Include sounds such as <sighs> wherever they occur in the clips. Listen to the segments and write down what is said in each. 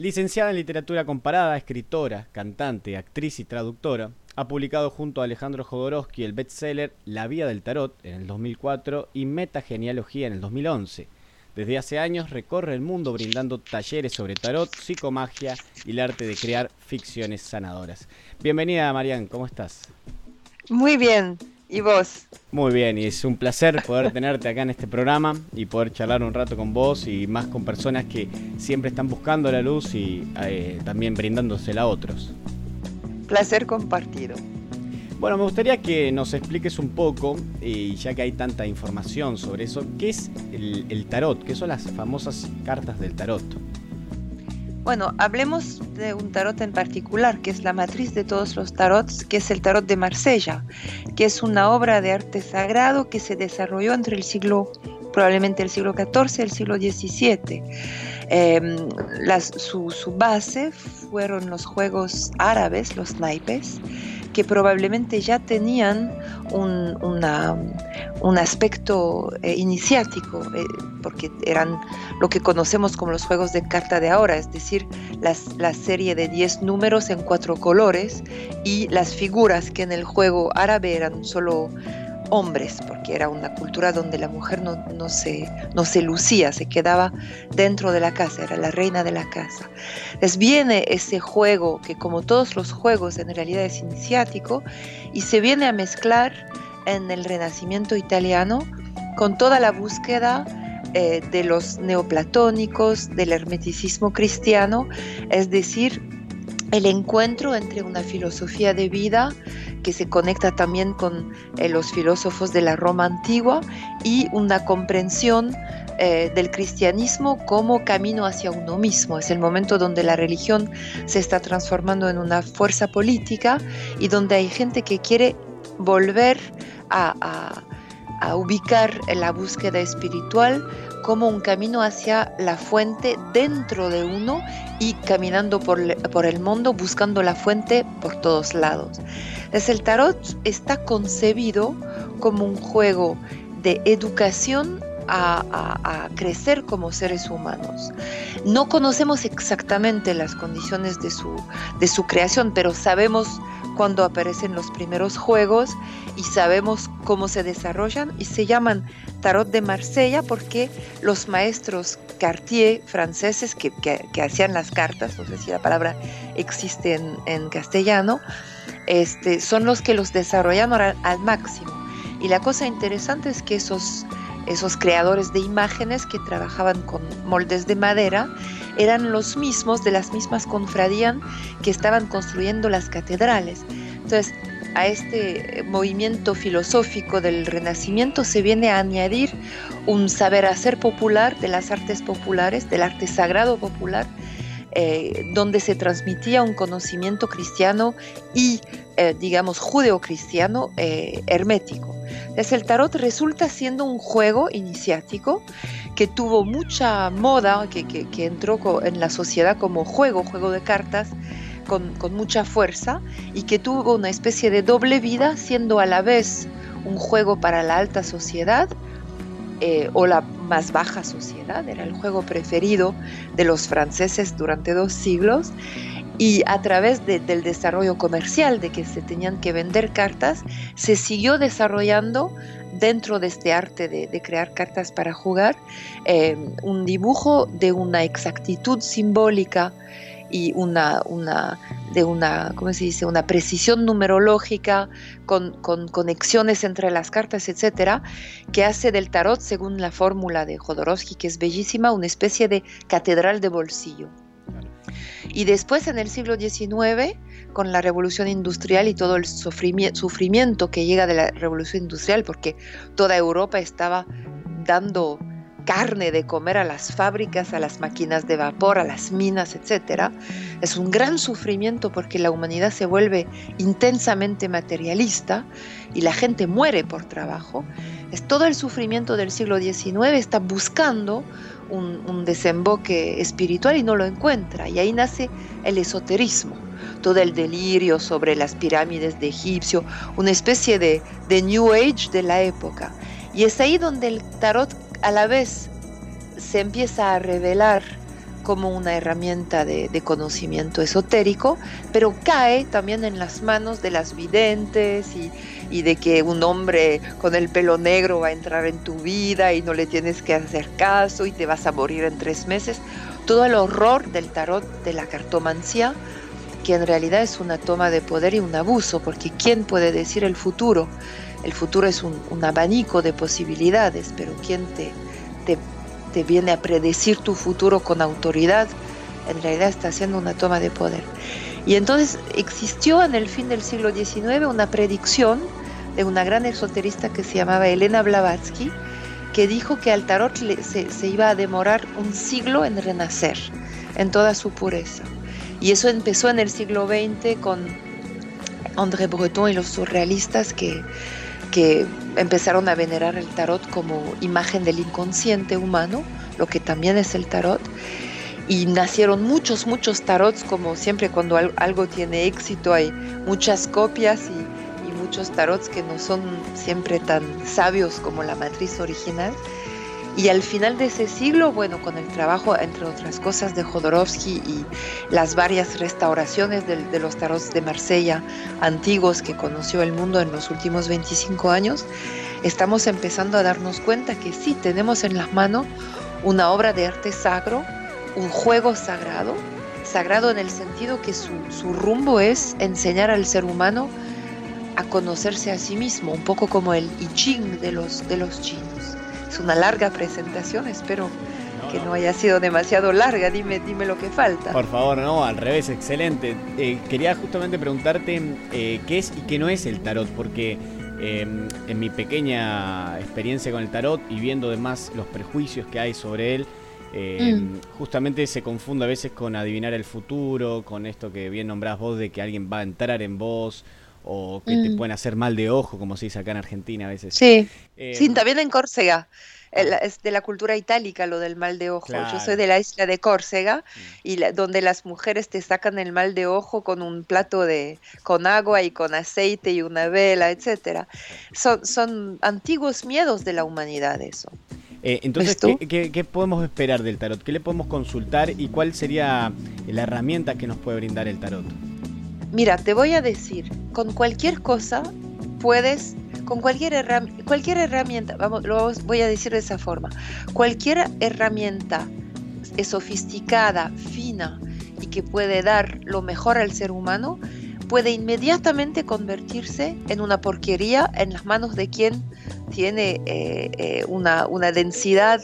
Licenciada en literatura comparada, escritora, cantante, actriz y traductora, ha publicado junto a Alejandro Jodorowsky el bestseller La Vía del Tarot en el 2004 y Metagenealogía en el 2011. Desde hace años recorre el mundo brindando talleres sobre tarot, psicomagia y el arte de crear ficciones sanadoras. Bienvenida, Marian, ¿cómo estás? Muy bien, ¿y vos? Muy bien, y es un placer poder tenerte acá en este programa y poder charlar un rato con vos y más con personas que siempre están buscando la luz y eh, también brindándosela a otros. Placer compartido. Bueno, me gustaría que nos expliques un poco, y ya que hay tanta información sobre eso, ¿qué es el, tarot? ¿Qué son las famosas cartas del tarot? Bueno, hablemos de un tarot en particular, que es la matriz de todos los tarots, que es el tarot de Marsella, que es una obra de arte sagrado que se desarrolló entre el siglo, probablemente el siglo XIV y el siglo XVII. Em, su, su, base fueron los juegos árabes, los naipes, que probablemente ya tenían un, un aspecto eh, iniciático, eh, porque eran lo que conocemos como los juegos de carta de ahora, es decir, las, la serie de 10 números en cuatro colores y las figuras que en el juego árabe eran solo hombres, porque era una cultura donde la mujer no, no, se, no se lucía, se quedaba dentro de la casa, era la reina de la casa. Les viene ese juego que como todos los juegos en realidad es iniciático y se viene a mezclar en el Renacimiento italiano con toda la búsqueda eh, de los neoplatónicos, del hermeticismo cristiano, es decir, el encuentro entre una filosofía de vida que se conecta también con eh, los filósofos de la Roma antigua y una comprensión eh, del cristianismo como camino hacia uno mismo. Es el momento donde la religión se está transformando en una fuerza política y donde hay gente que quiere volver a, ubicar la búsqueda espiritual como un camino hacia la fuente dentro de uno y caminando por, por, el mundo buscando la fuente por todos lados. Entonces el tarot está concebido como un juego de educación a, crecer como seres humanos. No conocemos exactamente las condiciones de su, de su creación, pero sabemos cuándo aparecen los primeros juegos y sabemos cómo se desarrollan y se llaman Tarot de Marsella porque los maestros Cartier franceses que, hacían las cartas, no sé si la palabra existe en, en castellano, este, son los que los desarrollaron al máximo. Y la cosa interesante es que esos esos creadores de imágenes que trabajaban con moldes de madera eran los mismos de las mismas confradías que estaban construyendo las catedrales. Entonces, a este movimiento filosófico del Renacimiento se viene a añadir un saber hacer popular de las artes populares, del arte sagrado popular, eh, donde se transmitía un conocimiento cristiano y, eh, digamos, judeocristiano eh, hermético. Entonces el tarot resulta siendo un juego iniciático que tuvo mucha moda, que, que, entró en la sociedad como juego, juego de cartas, con, con, mucha fuerza y que tuvo una especie de doble vida, siendo a la vez un juego para la alta sociedad eh, o la más baja sociedad, era el juego preferido de los franceses durante dos siglos y a través del desarrollo comercial, de que se tenían que vender cartas, se siguió desarrollando dentro de este arte de, crear cartas para jugar eh, un dibujo de una exactitud simbólica y una, una, de una, ¿cómo se dice? una precisión numerológica con, con, conexiones entre las cartas, etcétera, que hace del tarot, según la fórmula de Jodorowsky, que es bellísima, una especie de catedral de bolsillo. Y después en el siglo XIX, con la revolución industrial y todo el sufrimiento que llega de la revolución industrial, porque toda Europa estaba dando carne de comer a las fábricas, a las máquinas de vapor, a las minas, etc. Es un gran sufrimiento porque la humanidad se vuelve intensamente materialista y la gente muere por trabajo. Es todo el sufrimiento del siglo XIX está buscando un, desemboque espiritual y no lo encuentra. Y ahí nace el esoterismo todo el delirio sobre las pirámides de Egipcio, una especie de, de New Age de la época. Y es ahí donde el tarot a la vez se empieza a revelar como una herramienta de, conocimiento esotérico, pero cae también en las manos de las videntes y, y, de que un hombre con el pelo negro va a entrar en tu vida y no le tienes que hacer caso y te vas a morir en tres meses. Todo el horror del tarot de la cartomancia, que en realidad es una toma de poder y un abuso, porque ¿quién puede decir el futuro? El futuro es un, abanico de posibilidades, pero ¿quién te, te te viene a predecir tu futuro con autoridad, en realidad está haciendo una toma de poder. Y entonces existió en el fin del siglo XIX una predicción de una gran esoterista que se llamaba Elena Blavatsky, que dijo que al tarot se, se iba a demorar un siglo en renacer, en toda su pureza. Y eso empezó en el siglo XX con André Breton y los surrealistas que que empezaron a venerar el tarot como imagen del inconsciente humano, lo que también es el tarot. Y nacieron muchos, muchos tarots, como siempre cuando algo tiene éxito hay muchas copias y, muchos tarots que no son siempre tan sabios como la matriz original. Y al final de ese siglo, bueno, con el trabajo, entre otras cosas, de Jodorowsky y las varias restauraciones de, los tarots de Marsella antiguos que conoció el mundo en los últimos 25 años, estamos empezando a darnos cuenta que sí, tenemos en las manos una obra de arte sagro, un juego sagrado, sagrado en el sentido que su, su rumbo es enseñar al ser humano a conocerse a sí mismo, un poco como el I Ching de los, de los chinos. Es una larga presentación, espero que no haya sido demasiado larga. Dime, dime lo que falta. Por favor, no, al revés, excelente. Eh, quería justamente preguntarte eh, qué es y qué no es el tarot, porque em, en mi pequeña experiencia con el tarot y viendo además los prejuicios que hay sobre él, em, mm. justamente se confunde a veces con adivinar el futuro, con esto que bien nombrás vos de que alguien va a entrar en vos o que te mm. pueden hacer mal de ojo, como se dice acá en Argentina a veces. Sí, eh, sí también en Córcega. Ah. Es de la cultura itálica lo del mal de ojo. Yo soy de la isla de Córcega mm. y donde las mujeres te sacan el mal de ojo con un plato de con agua y con aceite y una vela, etcétera. Son, son antiguos miedos de la humanidad eso. Eh, entonces, ¿qué, qué, podemos esperar del tarot? ¿Qué le podemos consultar y cuál sería la herramienta que nos puede brindar el tarot? Mira, te voy a decir, con cualquier cosa puedes, con cualquier, herramienta, vamos, lo voy a decir de esa forma, cualquier herramienta sofisticada, fina y que puede dar lo mejor al ser humano, puede inmediatamente convertirse en una porquería en las manos de quien tiene eh, eh, una, densidad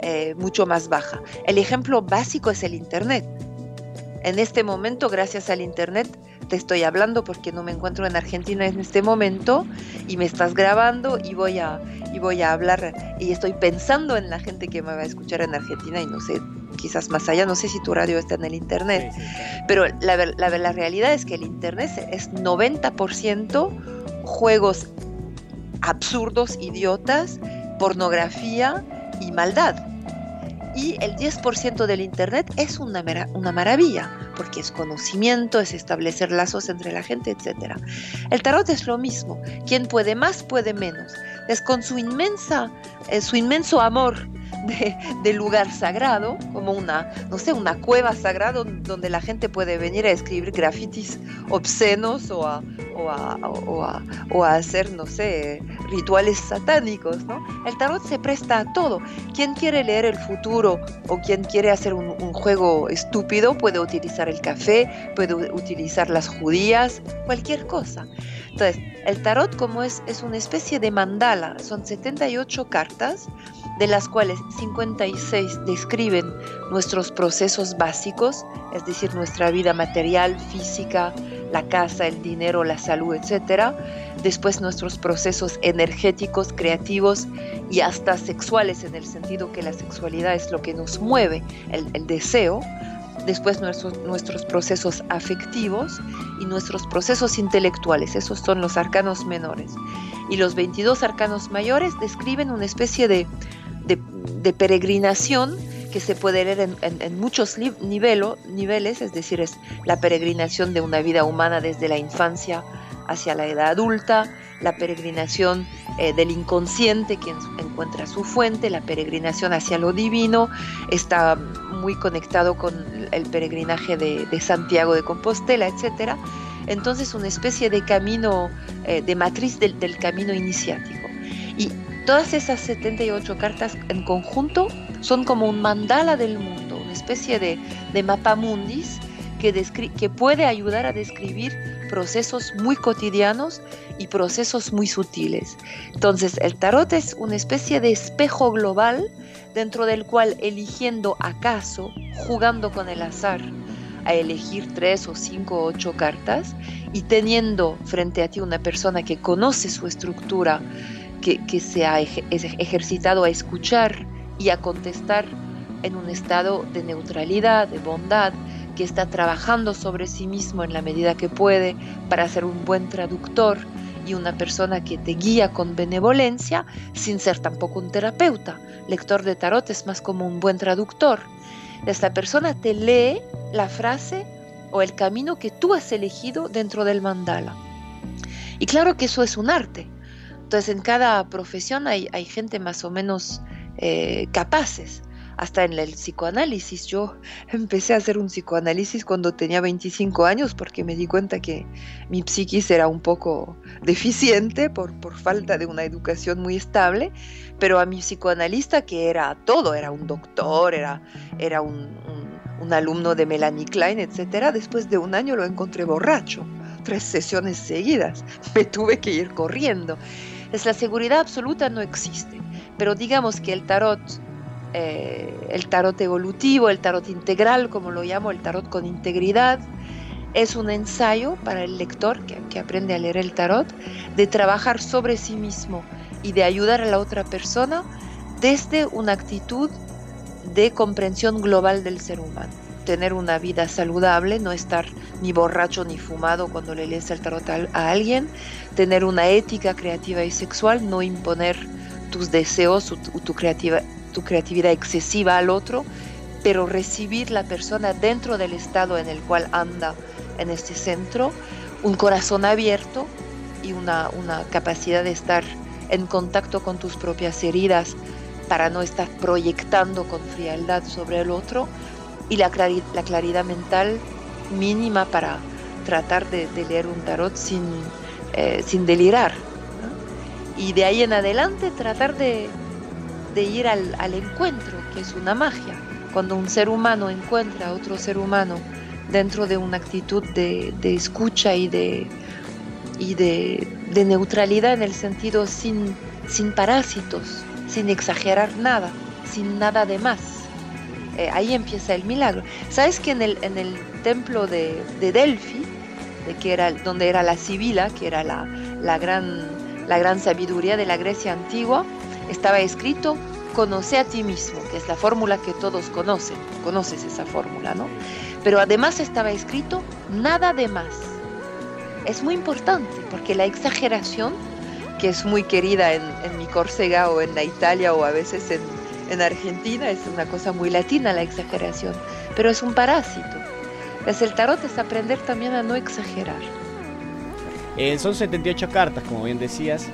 eh, mucho más baja. El ejemplo básico es el Internet. En este momento, gracias al Internet, te estoy hablando porque no me encuentro en Argentina en este momento y me estás grabando y voy a, y voy a hablar y estoy pensando en la gente que me va a escuchar en Argentina y no sé, quizás más allá, no sé si tu radio está en el Internet, pero la, la, la realidad es que el Internet es 90% juegos absurdos, idiotas, pornografía y maldad y el 10% del Internet es una, una maravilla, porque es conocimiento, es establecer lazos entre la gente, etc. El tarot es lo mismo, quien puede más puede menos. Es con su inmensa, eh, su inmenso amor <laughs> de, lugar sagrado, como una, no sé, una cueva sagrada donde la gente puede venir a escribir grafitis obscenos o a, o a, o a, hacer, no sé, rituales satánicos, ¿no? El tarot se presta a todo. Quien quiere leer el futuro o quien quiere hacer un, un juego estúpido puede utilizar el café, puede utilizar las judías, cualquier cosa. Entonces, el tarot como es, es una especie de mandala, son 78 cartas de las cuales 56 describen nuestros procesos básicos, es decir, nuestra vida material, física, la casa, el dinero, la salud, etc. Después nuestros procesos energéticos, creativos y hasta sexuales, en el sentido que la sexualidad es lo que nos mueve, el, el deseo después nuestros, nuestros procesos afectivos y nuestros procesos intelectuales, esos son los arcanos menores. Y los 22 arcanos mayores describen una especie de, de, peregrinación que se puede leer en, muchos niveles, es decir, es la peregrinación de una vida humana desde la infancia hacia la edad adulta, la peregrinación eh, del inconsciente que encuentra su fuente, la peregrinación hacia lo divino, está muy conectado con el peregrinaje de, Santiago de Compostela, etc. Entonces una especie de camino, eh, de matriz del, del camino iniciático. Y todas esas 78 cartas en conjunto son como un mandala del mundo, una especie de, de mapa mundis que, que puede ayudar a describir procesos muy cotidianos y procesos muy sutiles. Entonces, el tarot es una especie de espejo global dentro del cual eligiendo acaso, jugando con el azar, a elegir tres o cinco o ocho cartas y teniendo frente a ti una persona que conoce su estructura, que, se ha ejercitado a escuchar y a contestar en un estado de neutralidad, de bondad, que está trabajando sobre sí mismo en la medida que puede para ser un buen traductor y una persona que te guía con benevolencia sin ser tampoco un terapeuta. Lector de tarot es más como un buen traductor. Esta persona te lee la frase o el camino que tú has elegido dentro del mandala. Y claro que eso es un arte. Entonces en cada profesión hay, hay gente más o menos eh, capaces hasta en el psicoanálisis. Yo <laughs> empecé a hacer un psicoanálisis cuando tenía 25 años porque me di cuenta que mi psiquis era un poco <laughs> deficiente por, por falta de una educación muy estable, pero a mi psicoanalista que era todo, era un doctor, era, era un, un alumno de Melanie Klein, etc., después de un año lo encontré borracho, tres sesiones seguidas, <laughs> me tuve que ir corriendo. La seguridad absoluta no existe, pero digamos que el tarot eh, el tarot evolutivo, el tarot integral, como lo llamo, el tarot con integridad. Es un ensayo para el lector que, aprende a leer el tarot de trabajar sobre sí mismo y de ayudar a la otra persona desde una actitud de comprensión global del ser humano. Tener una vida saludable, no estar ni borracho ni fumado cuando le lees el tarot a, alguien, tener una ética creativa y sexual, no imponer tus deseos o tu, creatividad tu creatividad excesiva al otro, pero recibir la persona dentro del estado en el cual anda en este centro, un corazón abierto y una, una capacidad de estar en contacto con tus propias heridas para no estar proyectando con frialdad sobre el otro y la, la claridad mental mínima para tratar de, leer un tarot sin, eh, sin delirar. Y de ahí en adelante tratar de, de ir al, encuentro, que es una magia. Cuando un ser humano encuentra a otro ser humano dentro de una actitud de, escucha y de, y de, neutralidad en el sentido sin, sin parásitos, sin exagerar nada, sin nada de más. Eh, ahí empieza el milagro. ¿Sabes que en el, en el templo de, de Delphi, de que era, donde era la Sibila, que era la, la, gran, la gran sabiduría de la Grecia antigua, estaba escrito, conoce a ti mismo, que es la fórmula que todos conocen, conoces esa fórmula, ¿no? Pero además estaba escrito, nada de más. Es muy importante porque la exageración, que es muy querida en, mi Córcega o en la Italia o a veces en, en Argentina, es una cosa muy latina la exageración, pero es un parásito. Es el tarot es aprender también a no exagerar. Eh, son 78 cartas, como bien decías,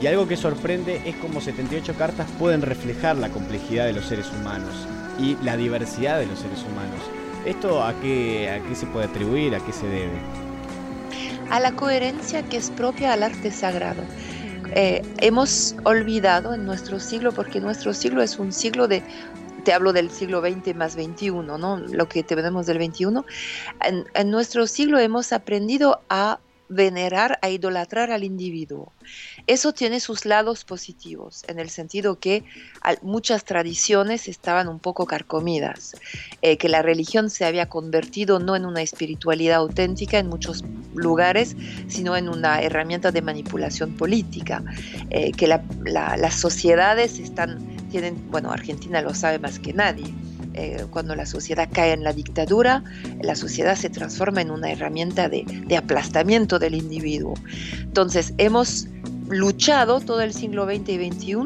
y algo que sorprende es cómo 78 cartas pueden reflejar la complejidad de los seres humanos y la diversidad de los seres humanos. ¿Esto a qué, a qué se puede atribuir? ¿A qué se debe? A la coherencia que es propia al arte sagrado. Eh, hemos olvidado en nuestro siglo, porque nuestro siglo es un siglo de te hablo del siglo XX más XXI, ¿no? Lo que tenemos del XXI. En, en, nuestro siglo hemos aprendido a venerar, a idolatrar al individuo. Eso tiene sus lados positivos, en el sentido que muchas tradiciones estaban un poco carcomidas, eh, que la religión se había convertido no en una espiritualidad auténtica en muchos lugares, sino en una herramienta de manipulación política, eh, que las sociedades están, tienen, bueno, Argentina lo sabe más que nadie, eh, cuando la sociedad cae en la dictadura, la sociedad se transforma en una herramienta de, aplastamiento del individuo. Entonces, hemos luchado todo el siglo XX y XXI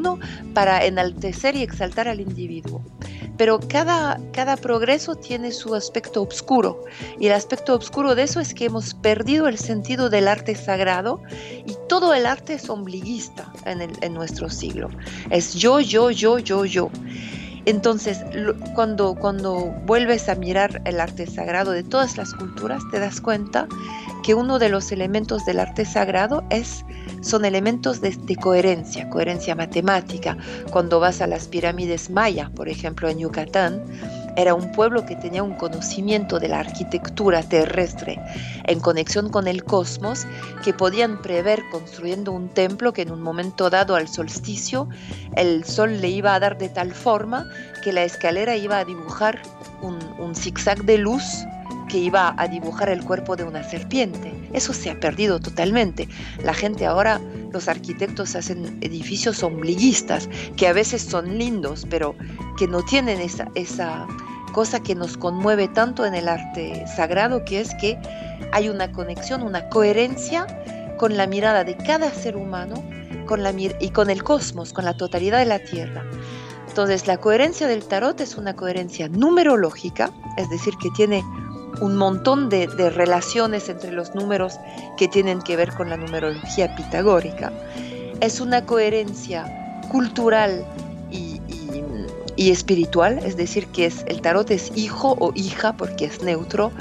para enaltecer y exaltar al individuo. pero cada, cada progreso tiene su aspecto oscuro y el aspecto oscuro de eso es que hemos perdido el sentido del arte sagrado y todo el arte es ombliguista en, en nuestro siglo. Es yo, yo, yo, yo, yo. Entonces, cuando, cuando vuelves a mirar el arte sagrado de todas las culturas, te das cuenta que uno de los elementos del arte sagrado es, son elementos de, coherencia, coherencia matemática. Cuando vas a las pirámides maya, por ejemplo, en Yucatán, era un pueblo que tenía un conocimiento de la arquitectura terrestre en conexión con el cosmos que podían prever construyendo un templo que en un momento dado al solsticio el sol le iba a dar de tal forma que la escalera iba a dibujar un, un zigzag de luz que iba a dibujar el cuerpo de una serpiente. Eso se ha perdido totalmente. La gente ahora, los arquitectos hacen edificios ombliguistas, que a veces son lindos, pero que no tienen esa, esa cosa que nos conmueve tanto en el arte sagrado, que es que hay una conexión, una coherencia con la mirada de cada ser humano con la y con el cosmos, con la totalidad de la Tierra. Entonces, la coherencia del tarot es una coherencia numerológica, es decir, que tiene un montón de, relaciones entre los números que tienen que ver con la numerología pitagórica. Es una coherencia cultural y, espiritual, es decir, que es, el tarot es hijo o hija, porque es neutro,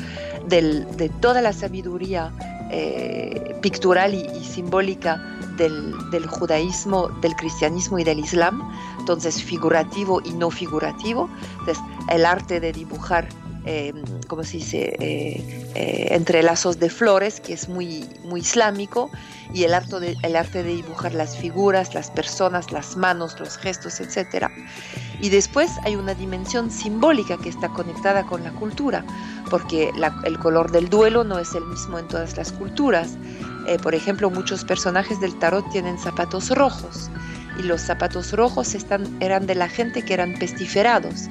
de toda la sabiduría eh, pictural y, simbólica del, del, judaísmo, del cristianismo y del islam, entonces figurativo y no figurativo. Entonces, el arte de dibujar eh, ¿cómo se dice?, eh, eh, entrelazos de flores, que es muy, muy islámico, y el arte, de, el arte de dibujar las figuras, las personas, las manos, los gestos, etc. Y después hay una dimensión simbólica que está conectada con la cultura, porque el color del duelo no es el mismo en todas las culturas. Eh, por ejemplo, muchos personajes del tarot tienen zapatos rojos, y los zapatos rojos eran de la gente que eran pestiferados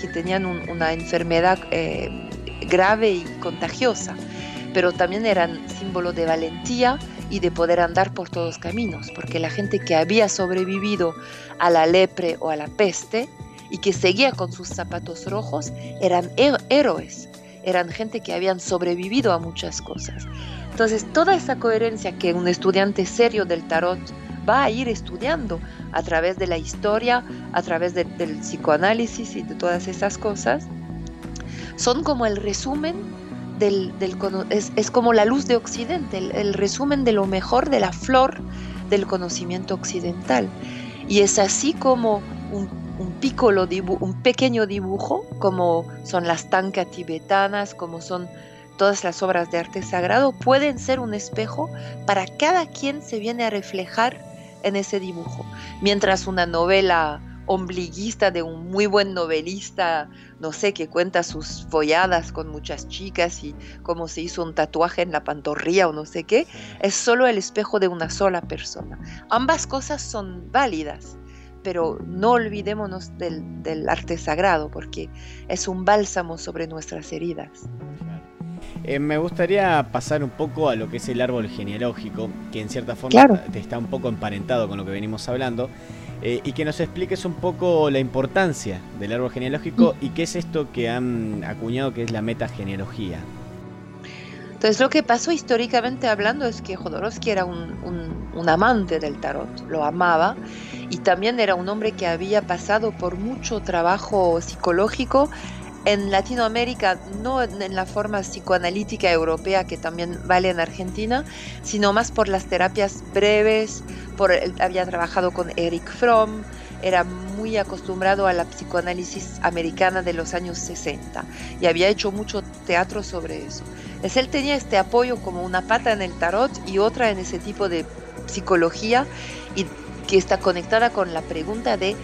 que tenían una enfermedad eh, grave y contagiosa, pero también eran símbolo de valentía y de poder andar por todos caminos, porque la gente que había sobrevivido a la lepre o a la peste y que seguía con sus zapatos rojos eran héroes, eran gente que habían sobrevivido a muchas cosas. Entonces, toda esa coherencia que un estudiante serio del tarot va a ir estudiando a través de la historia, a través del psicoanálisis y de todas esas cosas, son como el resumen del, es, como la luz de Occidente, el, resumen de lo mejor de la flor del conocimiento occidental. Y es así como un, un, un pequeño dibujo, como son las tankas tibetanas, como son todas las obras de arte sagrado, pueden ser un espejo para cada quien se viene a reflejar en ese dibujo. Mientras una novela ombliguista de un muy buen novelista, no sé, que cuenta sus folladas con muchas chicas y cómo se hizo un tatuaje en la pantorrilla o no sé qué, es solo el espejo de una sola persona. Ambas cosas son válidas, pero no olvidémonos del, del arte sagrado porque es un bálsamo sobre nuestras heridas. Eh, me gustaría pasar un poco a lo que es el árbol genealógico, que en cierta forma está un poco emparentado con lo que venimos hablando, eh, y que nos expliques un poco la importancia del árbol genealógico mm. y qué es esto que han acuñado que es la metagenealogía. Entonces lo que pasó históricamente hablando es que Jodorowsky era un, un, amante del tarot, lo amaba y también era un hombre que había pasado por mucho trabajo psicológico en Latinoamérica, no en la forma psicoanalítica europea que también vale en Argentina, sino más por las terapias breves, por, había trabajado con Eric Fromm, era muy acostumbrado a la psicoanálisis americana de los años 60 y había hecho mucho teatro sobre eso. Es él tenía este apoyo como una pata en el tarot y otra en ese tipo de psicología y que está conectada con la pregunta de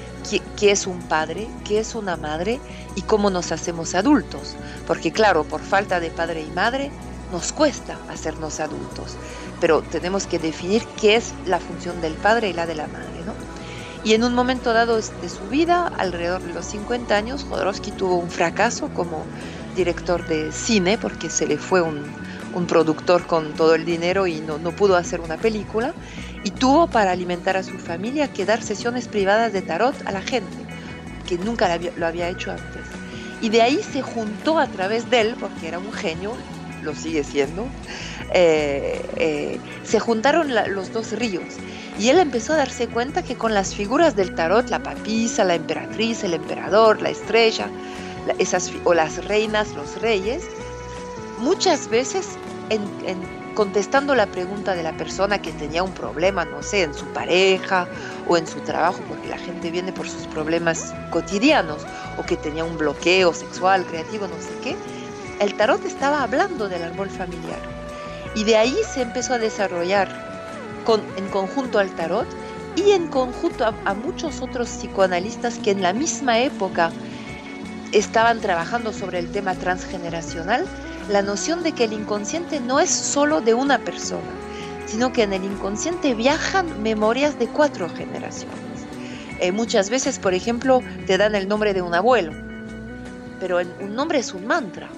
qué, es un padre, qué es una madre y cómo nos hacemos adultos. Porque claro, por falta de padre y madre nos cuesta hacernos adultos, pero tenemos que definir qué es la función del padre y la de la madre. ¿no? Y en un momento dado de su vida, alrededor de los 50 años, Jodorowsky tuvo un fracaso como director de cine porque se le fue un, productor con todo el dinero y no pudo hacer una película y tuvo para alimentar a su familia que dar sesiones privadas de tarot a la gente. que nunca lo había hecho antes. Y de ahí se juntó a través de él, porque era un genio, lo sigue siendo, eh, eh, se juntaron los dos ríos. Y él empezó a darse cuenta que con las figuras del tarot, la papisa, la emperatriz, el emperador, la estrella, esas, o las reinas, los reyes, muchas veces en, contestando la pregunta de la persona que tenía un problema, no sé, en su pareja o en su trabajo, porque la gente viene por sus problemas cotidianos, o que tenía un bloqueo sexual, creativo, no sé qué, el tarot estaba hablando del árbol familiar. Y de ahí se empezó a desarrollar con, en conjunto al tarot y en conjunto a muchos otros psicoanalistas que en la misma época estaban trabajando sobre el tema transgeneracional la noción de que el inconsciente no es solo de una persona, sino que en el inconsciente viajan memorias de cuatro generaciones. Eh, muchas veces, por ejemplo, te dan el nombre de un abuelo, pero un nombre es un mantra.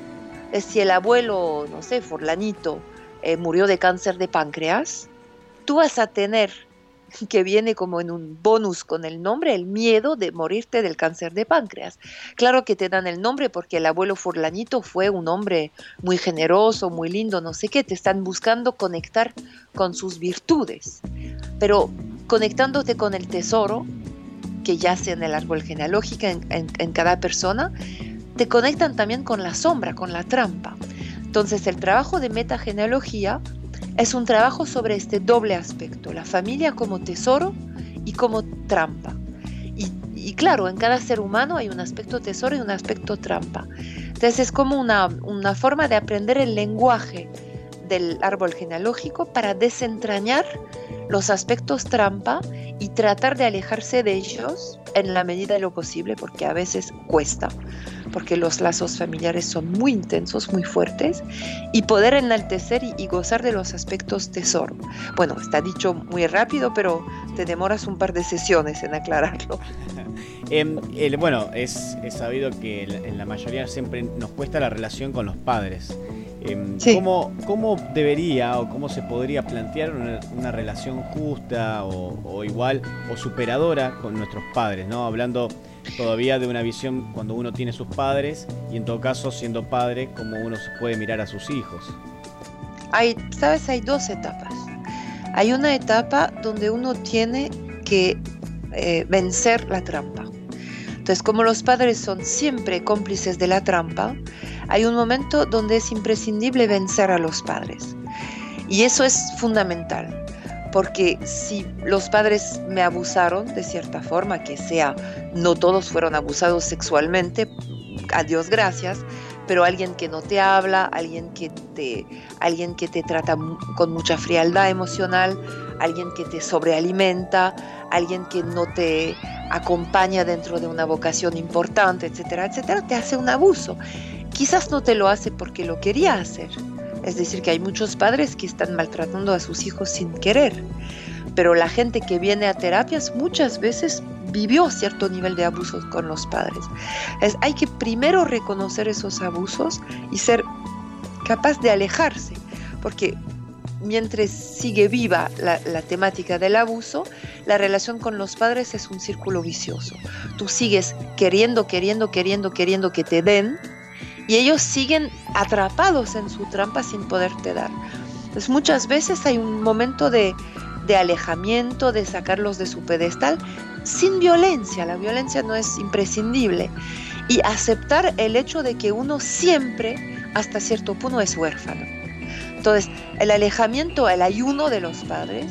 Es si el abuelo, no sé, Forlanito, eh, murió de cáncer de páncreas, tú vas a tener <laughs> que viene como en un bonus con el nombre, el miedo de morirte del cáncer de páncreas. Claro que te dan el nombre porque el abuelo Furlanito fue un hombre muy generoso, muy lindo, no sé qué, te están buscando conectar con sus virtudes, pero conectándote con el tesoro que yace en el árbol genealógico en, en cada persona, te conectan también con la sombra, con la trampa. Entonces el trabajo de metagenealogía es un trabajo sobre este doble aspecto, la familia como tesoro y como trampa. Y, claro, en cada ser humano hay un aspecto tesoro y un aspecto trampa. Entonces es como una, forma de aprender el lenguaje del árbol genealógico para desentrañar los aspectos trampa y tratar de alejarse de ellos en la medida de lo posible, porque a veces cuesta, porque los lazos familiares son muy intensos, muy fuertes, y poder enaltecer y, gozar de los aspectos tesoro. Bueno, está dicho muy rápido, pero te demoras un par de sesiones en aclararlo. <laughs> Em, bueno, es, sabido que en la mayoría siempre nos cuesta la relación con los padres. Em, ¿cómo, debería o cómo se podría plantear una, relación justa o, igual o superadora con nuestros padres? ¿no? Hablando todavía de una visión cuando uno tiene sus padres y en todo caso siendo padre, cómo uno puede mirar a sus hijos. Hay, sabes, hay dos etapas. Hay una etapa donde uno tiene que eh, vencer la trampa. Entonces, como los padres son siempre cómplices de la trampa, hay un momento donde es imprescindible vencer a los padres. Y eso es fundamental, porque si los padres me abusaron de cierta forma, que sea, no todos fueron abusados sexualmente, a Dios gracias, pero alguien que no te habla, alguien que te, alguien que te trata con mucha frialdad emocional, alguien que te sobrealimenta, alguien que no te acompaña dentro de una vocación importante, etcétera, etcétera, te hace un abuso quizás no te lo hace porque lo quería hacer. Es decir, que hay muchos padres que están maltratando a sus hijos sin querer. Pero la gente que viene a terapias muchas veces vivió cierto nivel de abusos con los padres. Es, hay que primero reconocer esos abusos y ser capaz de alejarse, porque mientras sigue viva la, temática del abuso, la relación con los padres es un círculo vicioso. Tú sigues queriendo, queriendo, queriendo, queriendo que te den, y ellos siguen atrapados en su trampa sin poderte dar. Entonces muchas veces hay un momento de, alejamiento, de sacarlos de su pedestal, sin violencia, la violencia no es imprescindible, y aceptar el hecho de que uno siempre, hasta cierto punto, es huérfano. Entonces, el alejamiento, el ayuno de los padres,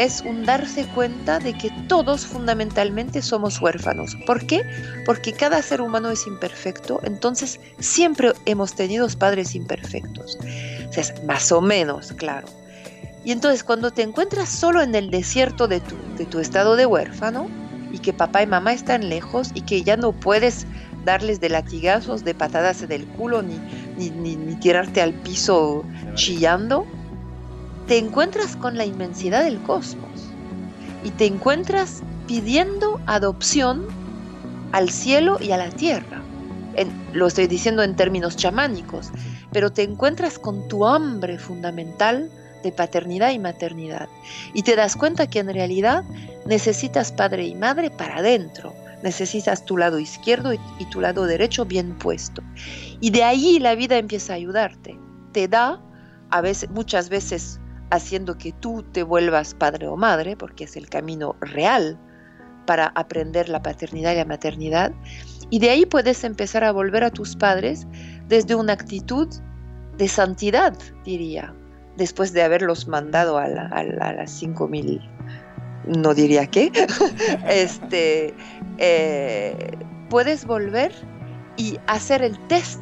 es un darse cuenta de que todos fundamentalmente somos huérfanos. ¿Por qué? Porque cada ser humano es imperfecto, entonces siempre hemos tenido padres imperfectos. O sea, más o menos, claro. Y entonces cuando te encuentras solo en el desierto de tu, de tu estado de huérfano y que papá y mamá están lejos y que ya no puedes darles de latigazos, de patadas en el culo, ni, ni tirarte al piso chillando, te encuentras con la inmensidad del cosmos y te encuentras pidiendo adopción al cielo y a la tierra. lo estoy diciendo en términos chamánicos, pero te encuentras con tu hambre fundamental de paternidad y maternidad y te das cuenta que en realidad necesitas padre y madre para adentro, necesitas tu lado izquierdo y, tu lado derecho bien puesto. Y de ahí la vida empieza a ayudarte. Te da, a veces, muchas veces haciendo que tú te vuelvas padre o madre, porque es el camino real para aprender la paternidad y la maternidad. Y de ahí puedes empezar a volver a tus padres desde una actitud de santidad, diría, después de haberlos mandado a, las 5000, no diría qué, <laughs> este, eh, puedes volver y hacer el test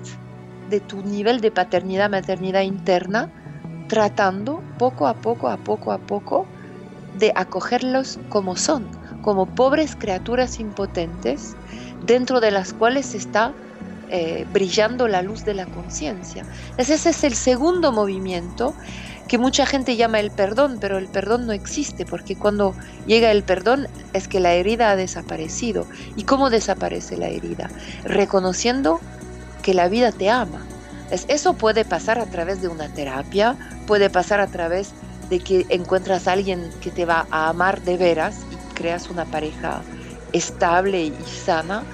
de tu nivel de paternidad, maternidad interna, tratando poco a poco, a poco a poco, de acogerlos como son, como pobres criaturas impotentes dentro de las cuales está eh, brillando la luz de la conciencia. Ese es el segundo movimiento que mucha gente llama el perdón, pero el perdón no existe, porque cuando llega el perdón es que la herida ha desaparecido. ¿Y cómo desaparece la herida? Reconociendo que la vida te ama. Eso puede pasar a través de una terapia, puede pasar a través de que encuentras a alguien que te va a amar de veras y creas una pareja estable y sana,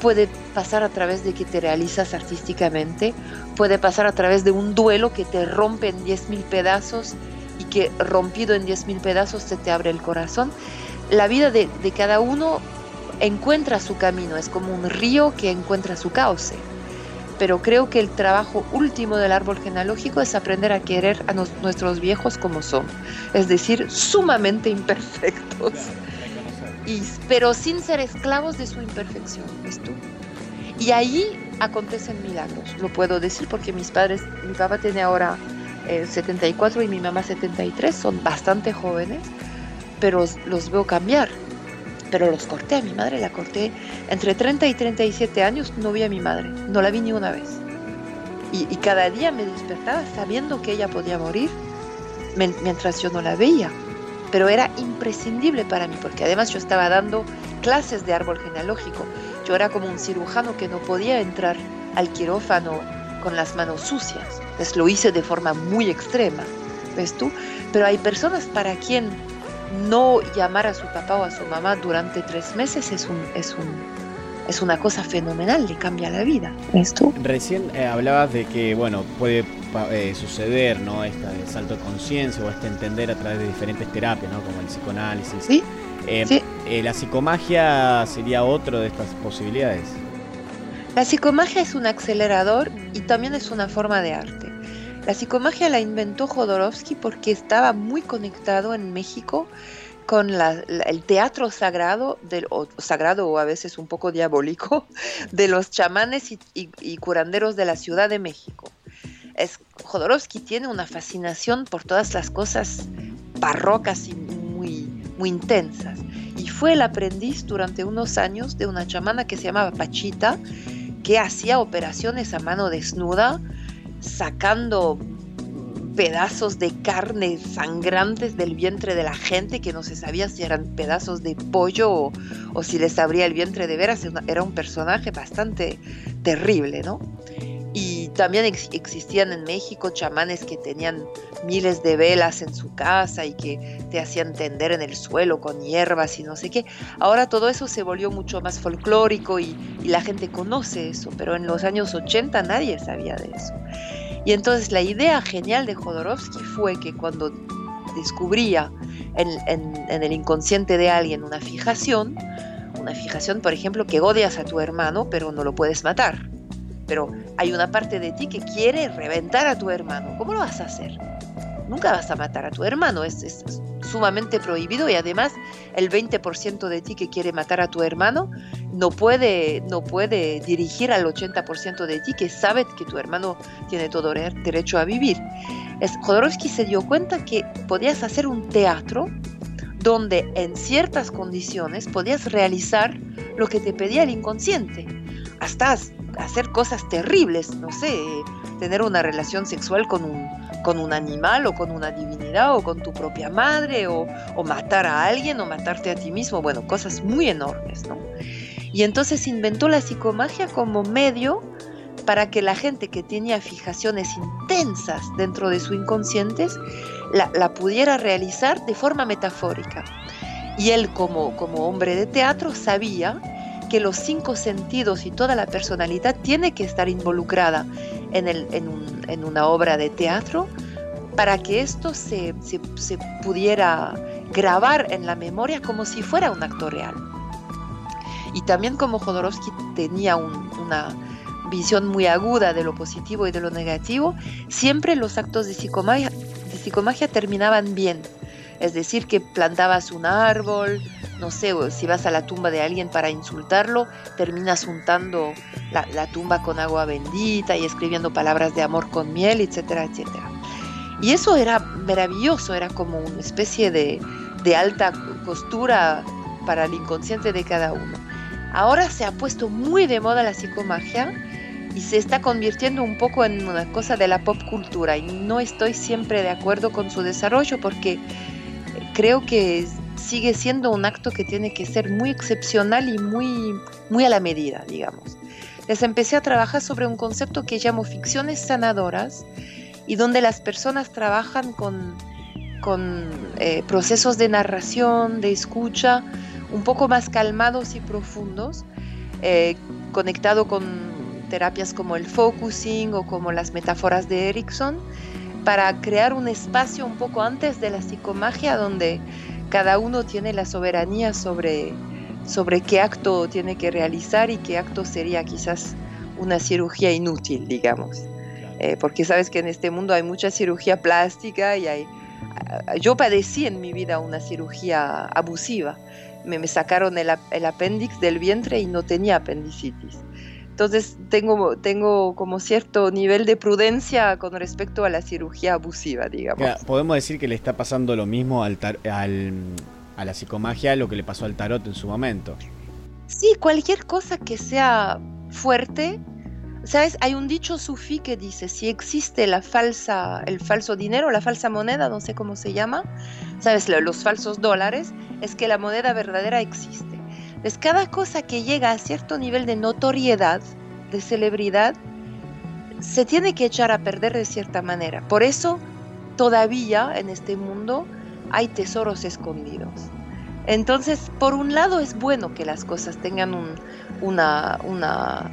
puede pasar a través de que te realizas artísticamente, puede pasar a través de un duelo que te rompe en 10.000 pedazos y que rompido en 10.000 pedazos se te abre el corazón. La vida de, de cada uno encuentra su camino, es como un río que encuentra su cauce. Pero creo que el trabajo último del árbol genealógico es aprender a querer a nuestros viejos como son, es decir, sumamente imperfectos pero sin ser esclavos de su imperfección, ¿ves tú? Y ahí acontecen milagros, lo puedo decir porque mis padres, mi papá tiene ahora 74 eh, y mi mamá 73, son bastante jóvenes, pero los veo cambiar. Pero los corté, a mi madre la corté entre 30 y 37 años, no vi a mi madre, no la vi ni una vez. Y, cada día me despertaba sabiendo que ella podía morir mientras yo no la veía pero era imprescindible para mí porque además yo estaba dando clases de árbol genealógico. Yo era como un cirujano que no podía entrar al quirófano con las manos sucias. Entonces lo hice de forma muy extrema, ¿ves tú? Pero hay personas para quien no llamar a su papá o a su mamá durante tres meses es un, es un, es una cosa fenomenal, le cambia la vida. ¿Ves tú? Recién eh, hablabas de que, bueno, puede eh, suceder, ¿no? Este salto de conciencia o este entender a través de diferentes terapias, ¿no? Como el psicoanálisis. Sí. Eh, eh, ¿La psicomagia sería otro de estas posibilidades? La psicomagia es un acelerador y también es una forma de arte. La psicomagia la inventó Jodorowsky porque estaba muy conectado en México con el teatro sagrado, o sagrado o a veces un poco diabólico, <laughs> de los chamanes y curanderos de la Ciudad de México Jodorowsky tiene una fascinación por todas las cosas barrocas y muy, muy intensas. Y fue el aprendiz durante unos años de una chamana que se llamaba Pachita, que hacía operaciones a mano desnuda, sacando pedazos de carne sangrantes del vientre de la gente que no se sabía si eran pedazos de pollo o, si les abría el vientre de veras. Era un personaje bastante terrible, ¿no? Y también existían en México chamanes que tenían miles de velas en su casa y que te hacían tender en el suelo con hierbas y no sé qué. Ahora todo eso se volvió mucho más folclórico y, la gente conoce eso, pero en los años 80 nadie sabía de eso. Y entonces la idea genial de Jodorowsky fue que cuando descubría en el inconsciente de alguien una fijación, una fijación, por ejemplo, que odias a tu hermano, pero no lo puedes matar pero hay una parte de ti que quiere reventar a tu hermano. ¿Cómo lo vas a hacer? Nunca vas a matar a tu hermano, es, sumamente prohibido y además el 20% de ti que quiere matar a tu hermano no puede, no puede dirigir al 80% de ti que sabe que tu hermano tiene todo derecho a vivir. Es, se dio cuenta que podías hacer un teatro donde en ciertas condiciones podías realizar lo que te pedía el inconsciente. Hasta hacer cosas terribles, no sé, tener una relación sexual con un, con un animal o con una divinidad o con tu propia madre o, o matar a alguien o matarte a ti mismo, bueno, cosas muy enormes, ¿no? Y entonces inventó la psicomagia como medio para que la gente que tenía fijaciones intensas dentro de su inconscientes la, la pudiera realizar de forma metafórica. Y él como, como hombre de teatro sabía que los cinco sentidos y toda la personalidad tiene que estar involucrada en, una obra de teatro para que esto se, pudiera grabar en la memoria como si fuera un acto real. Y también como Jodorowsky tenía una visión muy aguda de lo positivo y de lo negativo, siempre los actos de psicomagia, de psicomagia terminaban bien. Es decir, que plantabas un árbol, no sé, si vas a la tumba de alguien para insultarlo, terminas untando la, tumba con agua bendita y escribiendo palabras de amor con miel, etcétera, etcétera. Y eso era maravilloso, era como una especie de, de alta costura para el inconsciente de cada uno. Ahora se ha puesto muy de moda la psicomagia y se está convirtiendo un poco en una cosa de la pop cultura y no estoy siempre de acuerdo con su desarrollo porque creo que sigue siendo un acto que tiene que ser muy excepcional y muy, muy a la medida, digamos. Les empecé a trabajar sobre un concepto que llamo ficciones sanadoras y donde las personas trabajan con, con eh, procesos de narración, de escucha, un poco más calmados y profundos, eh, conectado con terapias como el focusing o como las metáforas de Erickson, para crear un espacio un poco antes de la psicomagia donde cada uno tiene la soberanía sobre, sobre qué acto tiene que realizar y qué acto sería quizás una cirugía inútil, digamos. Eh, porque sabes que en este mundo hay mucha cirugía plástica y hay... Yo padecí en mi vida una cirugía abusiva. Me, me sacaron el, el apéndice del vientre y no tenía apendicitis. Entonces tengo, tengo como cierto nivel de prudencia con respecto a la cirugía abusiva, digamos. Podemos decir que le está pasando lo mismo al, al, a la psicomagia, lo que le pasó al tarot en su momento. Sí, cualquier cosa que sea fuerte. ¿Sabes? Hay un dicho sufí que dice, si existe la falsa, el falso dinero, la falsa moneda, no sé cómo se llama, ¿sabes? Los falsos dólares, es que la moneda verdadera existe. Es cada cosa que llega a cierto nivel de notoriedad, de celebridad, se tiene que echar a perder de cierta manera. Por eso todavía en este mundo hay tesoros escondidos. Entonces, por un lado es bueno que las cosas tengan una, una,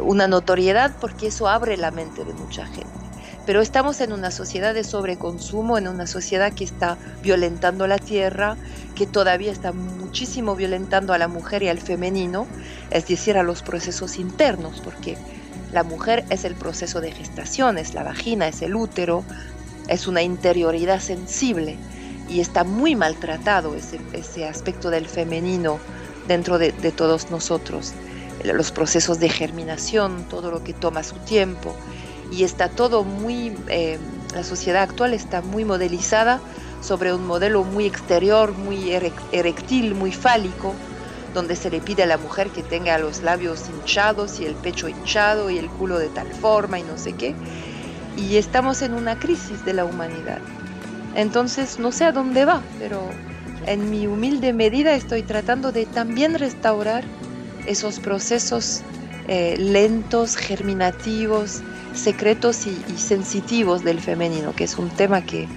una notoriedad porque eso abre la mente de mucha gente. Pero estamos en una sociedad de sobreconsumo, en una sociedad que está violentando la tierra, que todavía está muchísimo violentando a la mujer y al femenino, es decir, a los procesos internos, porque la mujer es el proceso de gestación, es la vagina, es el útero, es una interioridad sensible y está muy maltratado ese, aspecto del femenino dentro de, todos nosotros. Los procesos de germinación, todo lo que toma su tiempo, y está todo muy, eh, la sociedad actual está muy modelizada sobre un modelo muy exterior, muy erectil, muy fálico, donde se le pide a la mujer que tenga los labios hinchados y el pecho hinchado y el culo de tal forma y no sé qué. Y estamos en una crisis de la humanidad. Entonces no sé a dónde va, pero en mi humilde medida estoy tratando de también restaurar esos procesos eh, lentos, germinativos, secretos y, sensitivos del femenino, que es un tema que,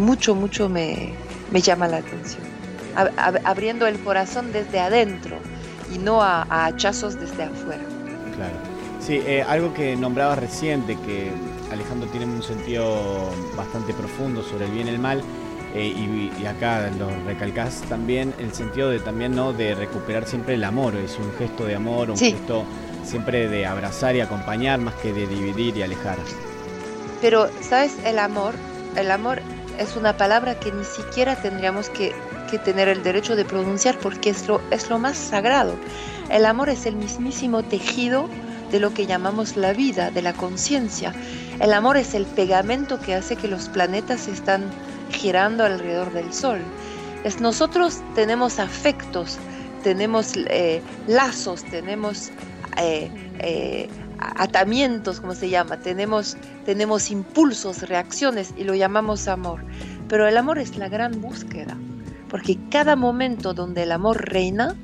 mucho, mucho me, llama la atención. abriendo el corazón desde adentro y no a, hachazos desde afuera. Claro. Sí, eh, algo que nombrabas reciente, que Alejandro tiene un sentido bastante profundo sobre el bien y el mal, eh, y, acá lo recalcás también el sentido de también no de recuperar siempre el amor, es un gesto de amor, un gesto siempre de abrazar y acompañar más que de dividir y alejar. Pero, ¿sabes? El amor, el amor es una palabra que ni siquiera tendríamos que, tener el derecho de pronunciar porque es lo, es lo más sagrado. El amor es el mismísimo tejido de lo que llamamos la vida, de la conciencia. El amor es el pegamento que hace que los planetas están girando alrededor del Sol. Es, nosotros tenemos afectos, tenemos eh, lazos, tenemos eh, eh, atamientos, como se llama, tenemos, tenemos impulsos, reacciones y lo llamamos amor. Pero el amor es la gran búsqueda, porque cada momento donde el amor reina,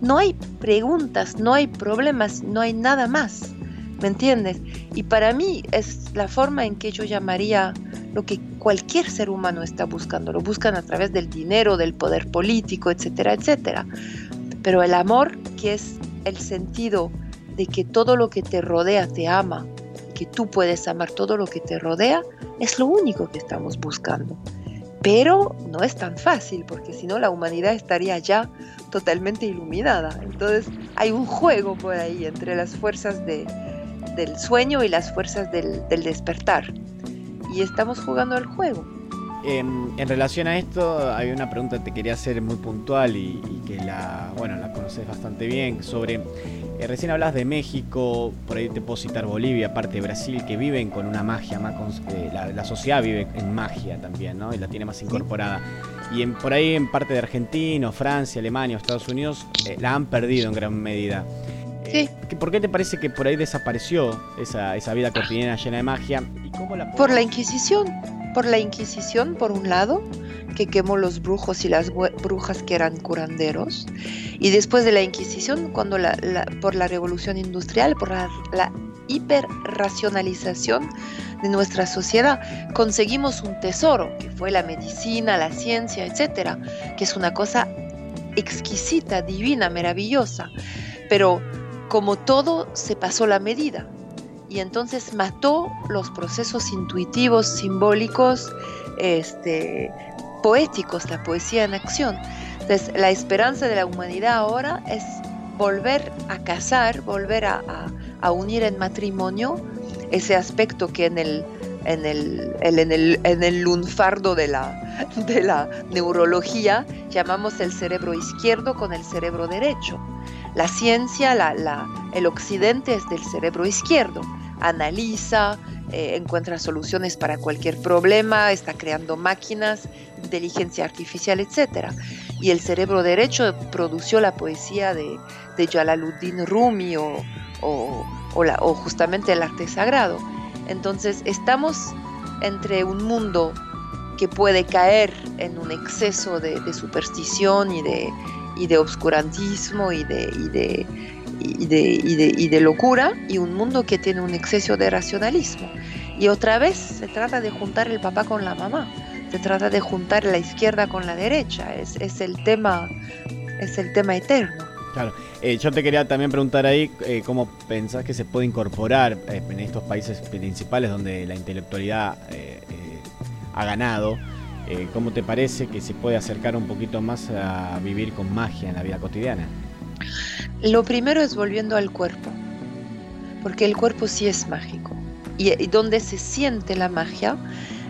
no hay preguntas, no hay problemas, no hay nada más. ¿Me entiendes? Y para mí es la forma en que yo llamaría lo que cualquier ser humano está buscando. Lo buscan a través del dinero, del poder político, etcétera, etcétera. Pero el amor, que es el sentido de que todo lo que te rodea te ama, que tú puedes amar todo lo que te rodea, es lo único que estamos buscando. Pero no es tan fácil, porque si no la humanidad estaría ya totalmente iluminada. Entonces hay un juego por ahí entre las fuerzas del sueño y las fuerzas del, despertar. Y estamos jugando al juego. En, relación a esto, hay una pregunta que te quería hacer muy puntual y, que la, bueno, la conoces bastante bien sobre eh, recién hablas de México, por ahí te puedo citar Bolivia, parte de Brasil, que viven con una magia más. Eh, la, sociedad vive en magia también, ¿no? Y la tiene más incorporada. Y en, por ahí en parte de Argentina, Francia, Alemania, Estados Unidos, eh, la han perdido en gran medida. Sí. ¿Por qué te parece que por ahí desapareció esa, esa vida cotidiana llena de magia? ¿Y cómo la por la Inquisición. Por la Inquisición, por un lado, que quemó los brujos y las brujas que eran curanderos. Y después de la Inquisición, cuando la, por la revolución industrial, por la, la hiperracionalización de nuestra sociedad, conseguimos un tesoro, que fue la medicina, la ciencia, etcétera, que es una cosa exquisita, divina, maravillosa. Pero como todo, se pasó la medida y entonces mató los procesos intuitivos, simbólicos, este, poéticos, la poesía en acción. Entonces, la esperanza de la humanidad ahora es volver a casar, volver a, unir en matrimonio ese aspecto que en el, en el, en el, en el lunfardo de la, de la neurología llamamos el cerebro izquierdo con el cerebro derecho. La ciencia, la, el occidente es del cerebro izquierdo. Analiza, eh, encuentra soluciones para cualquier problema, está creando máquinas, inteligencia artificial, etc. Y el cerebro derecho produció la poesía de, de Jalaluddin Rumi o, justamente el arte sagrado. Entonces estamos entre un mundo que puede caer en un exceso de, superstición y de, obscurantismo y de, y de, y de, locura y un mundo que tiene un exceso de racionalismo. Y otra vez se trata de juntar el papá con la mamá, se trata de juntar la izquierda con la derecha, es, es el, tema, es el tema eterno. Claro, eh, yo te quería también preguntar ahí eh, cómo pensás que se puede incorporar eh, en estos países principales donde la intelectualidad ha ganado. ¿Cómo te parece que se puede acercar un poquito más a vivir con magia en la vida cotidiana? Lo primero es volviendo al cuerpo, porque el cuerpo sí es mágico. Y, donde se siente la magia,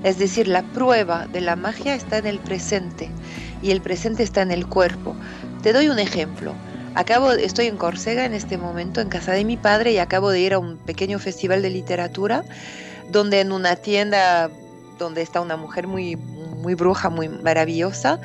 es decir, la prueba de la magia está en el presente y el presente está en el cuerpo. Te doy un ejemplo. Acabo, estoy en Córcega en este momento, en casa de mi padre, y acabo de ir a un pequeño festival de literatura, donde en una tienda donde está una mujer muy, muy bruja, muy maravillosa,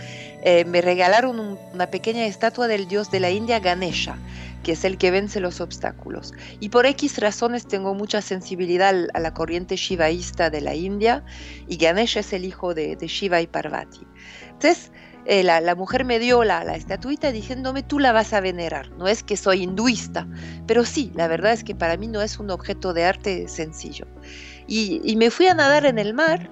eh, me regalaron una pequeña estatua del dios de la India, Ganesha, que es el que vence los obstáculos. Y por X razones tengo mucha sensibilidad a la corriente shivaísta de la India, y Ganesha es el hijo de, Shiva y Parvati. Entonces, eh, la, mujer me dio la, la, estatuita diciéndome tú la vas a venerar. No es que soy hinduista, pero sí, la verdad es que para mí no es un objeto de arte sencillo. Y, y me fui a nadar en el mar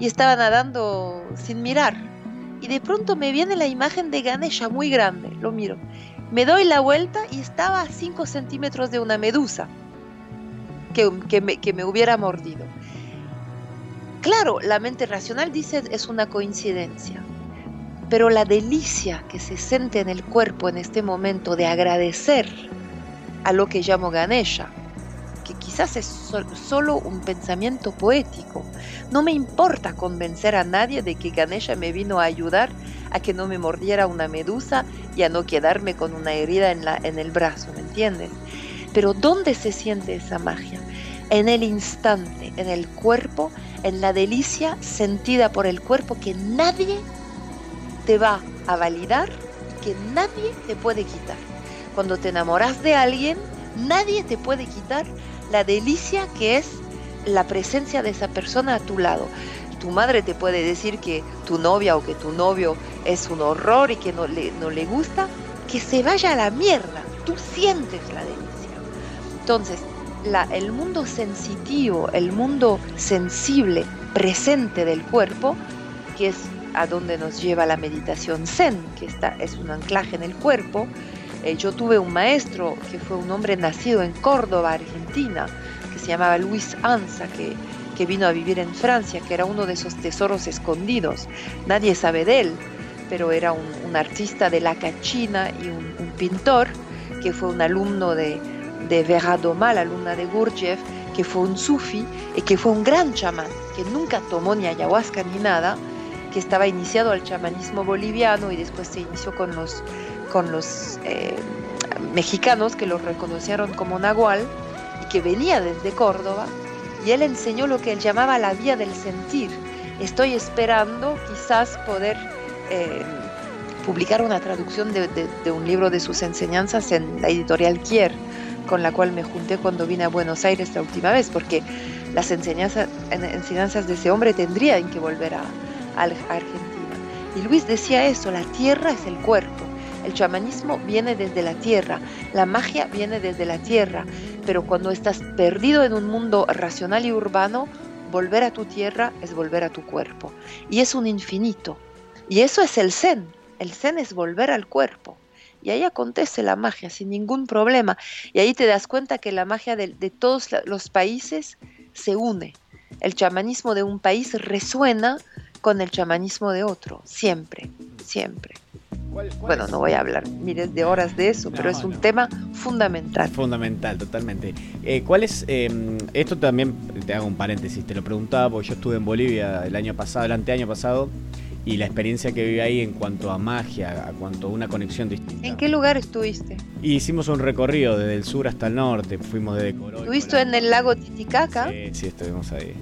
y estaba nadando sin mirar y de pronto me viene la imagen de Ganesha muy grande, lo miro. Me doy la vuelta y estaba a 5 centímetros de una medusa que, que, me, que me hubiera mordido. Claro, la mente racional dice es una coincidencia, pero la delicia que se siente en el cuerpo en este momento de agradecer a lo que llamo Ganesha, quizás es solo un pensamiento poético. No me importa convencer a nadie de que Ganesha me vino a ayudar a que no me mordiera una medusa y a no quedarme con una herida en, el brazo, ¿me entiendes? Pero ¿dónde se siente esa magia? En el instante, en el cuerpo, en la delicia sentida por el cuerpo que nadie te va a validar que nadie te puede quitar. Cuando te enamoras de alguien, nadie te puede quitar la delicia que es la presencia de esa persona a tu lado. Tu madre te puede decir que tu novia o que tu novio es un horror y que no le, no le gusta, que se vaya a la mierda. Tú sientes la delicia. Entonces, el mundo sensitivo, el mundo sensible, presente del cuerpo, que es a donde nos lleva la meditación zen, que está, es un anclaje en el cuerpo, Eh, yo tuve un maestro que fue un hombre nacido en Córdoba, Argentina, que se llamaba Luis Anza, que, que vino a vivir en Francia, que era uno de esos tesoros escondidos. Nadie sabe de él, pero era un, artista de la cachina y un, pintor, que fue un alumno de, de Vera alumna de Gurdjieff, que fue un sufi y que fue un gran chamán, que nunca tomó ni ayahuasca ni nada, que estaba iniciado al chamanismo boliviano y después se inició con los, con los eh, mexicanos que lo reconocieron como nahual y que venía desde Córdoba y él enseñó lo que él llamaba la vía del sentir. Estoy esperando quizás poder eh, publicar una traducción de, un libro de sus enseñanzas en la editorial Kier, con la cual me junté cuando vine a Buenos Aires la última vez, porque las enseñanzas, enseñanzas de ese hombre tendrían que volver a, Argentina. Y Luis decía eso, la tierra es el cuerpo. El chamanismo viene desde la tierra, la magia viene desde la tierra, pero cuando estás perdido en un mundo racional y urbano, volver a tu tierra es volver a tu cuerpo. Y es un infinito. Y eso es el zen. El zen es volver al cuerpo. Y ahí acontece la magia sin ningún problema. Y ahí te das cuenta que la magia de, de todos los países se une. El chamanismo de un país resuena con el chamanismo de otro, siempre, siempre. Bueno, no voy a hablar miles de horas de eso, pero es un tema fundamental. Fundamental, totalmente. Eh, ¿Cuál es, em, esto también, te hago un paréntesis, te lo preguntaba porque yo estuve en Bolivia el año pasado, el anteaño pasado, y la experiencia que viví ahí en cuanto a magia, a cuanto a una conexión distinta. ¿En qué lugar estuviste? hicimos un recorrido desde el sur hasta el norte, fuimos Coroy. ¿Estuviste en el lago Titicaca? Sí, sí, estuvimos ahí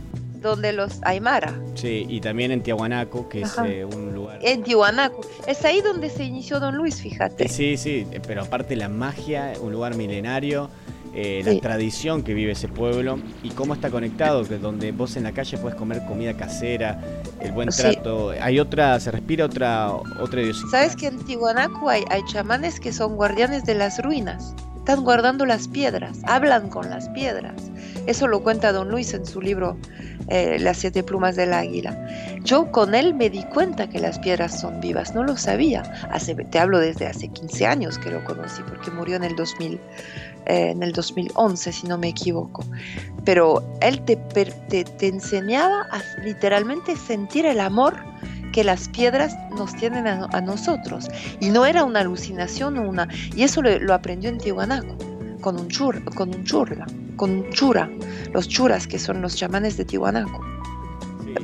donde los Aymara. Sí, y también en Tiahuanaco, que es eh, un lugar. En Tiahuanaco. Es ahí donde se inició Don Luis, fíjate. Sí, sí, pero aparte la magia, un lugar milenario. Eh, la tradición que vive ese pueblo y cómo está conectado, que donde vos en la calle puedes comer comida casera, el buen trato. Hay otra, se respira otra, otra ¿Sabes que en Tihuanaco hay, hay chamanes que son guardianes de las ruinas? Están guardando las piedras, hablan con las piedras. Eso lo cuenta don Luis en su libro eh, Las siete plumas del águila. Yo con él me di cuenta que las piedras son vivas, no lo sabía. Hace, te hablo desde hace 15 años que lo conocí, porque murió en el, 2000, eh, en el 2011, si no me equivoco. Pero él te, te, enseñaba a literalmente sentir el amor que las piedras nos tienen a, nosotros. Y no era una alucinación, una, y eso lo, lo aprendió en Tihuanaco, con un, chur, con un churla con chura, los churas que son los chamanes de Tihuanaco.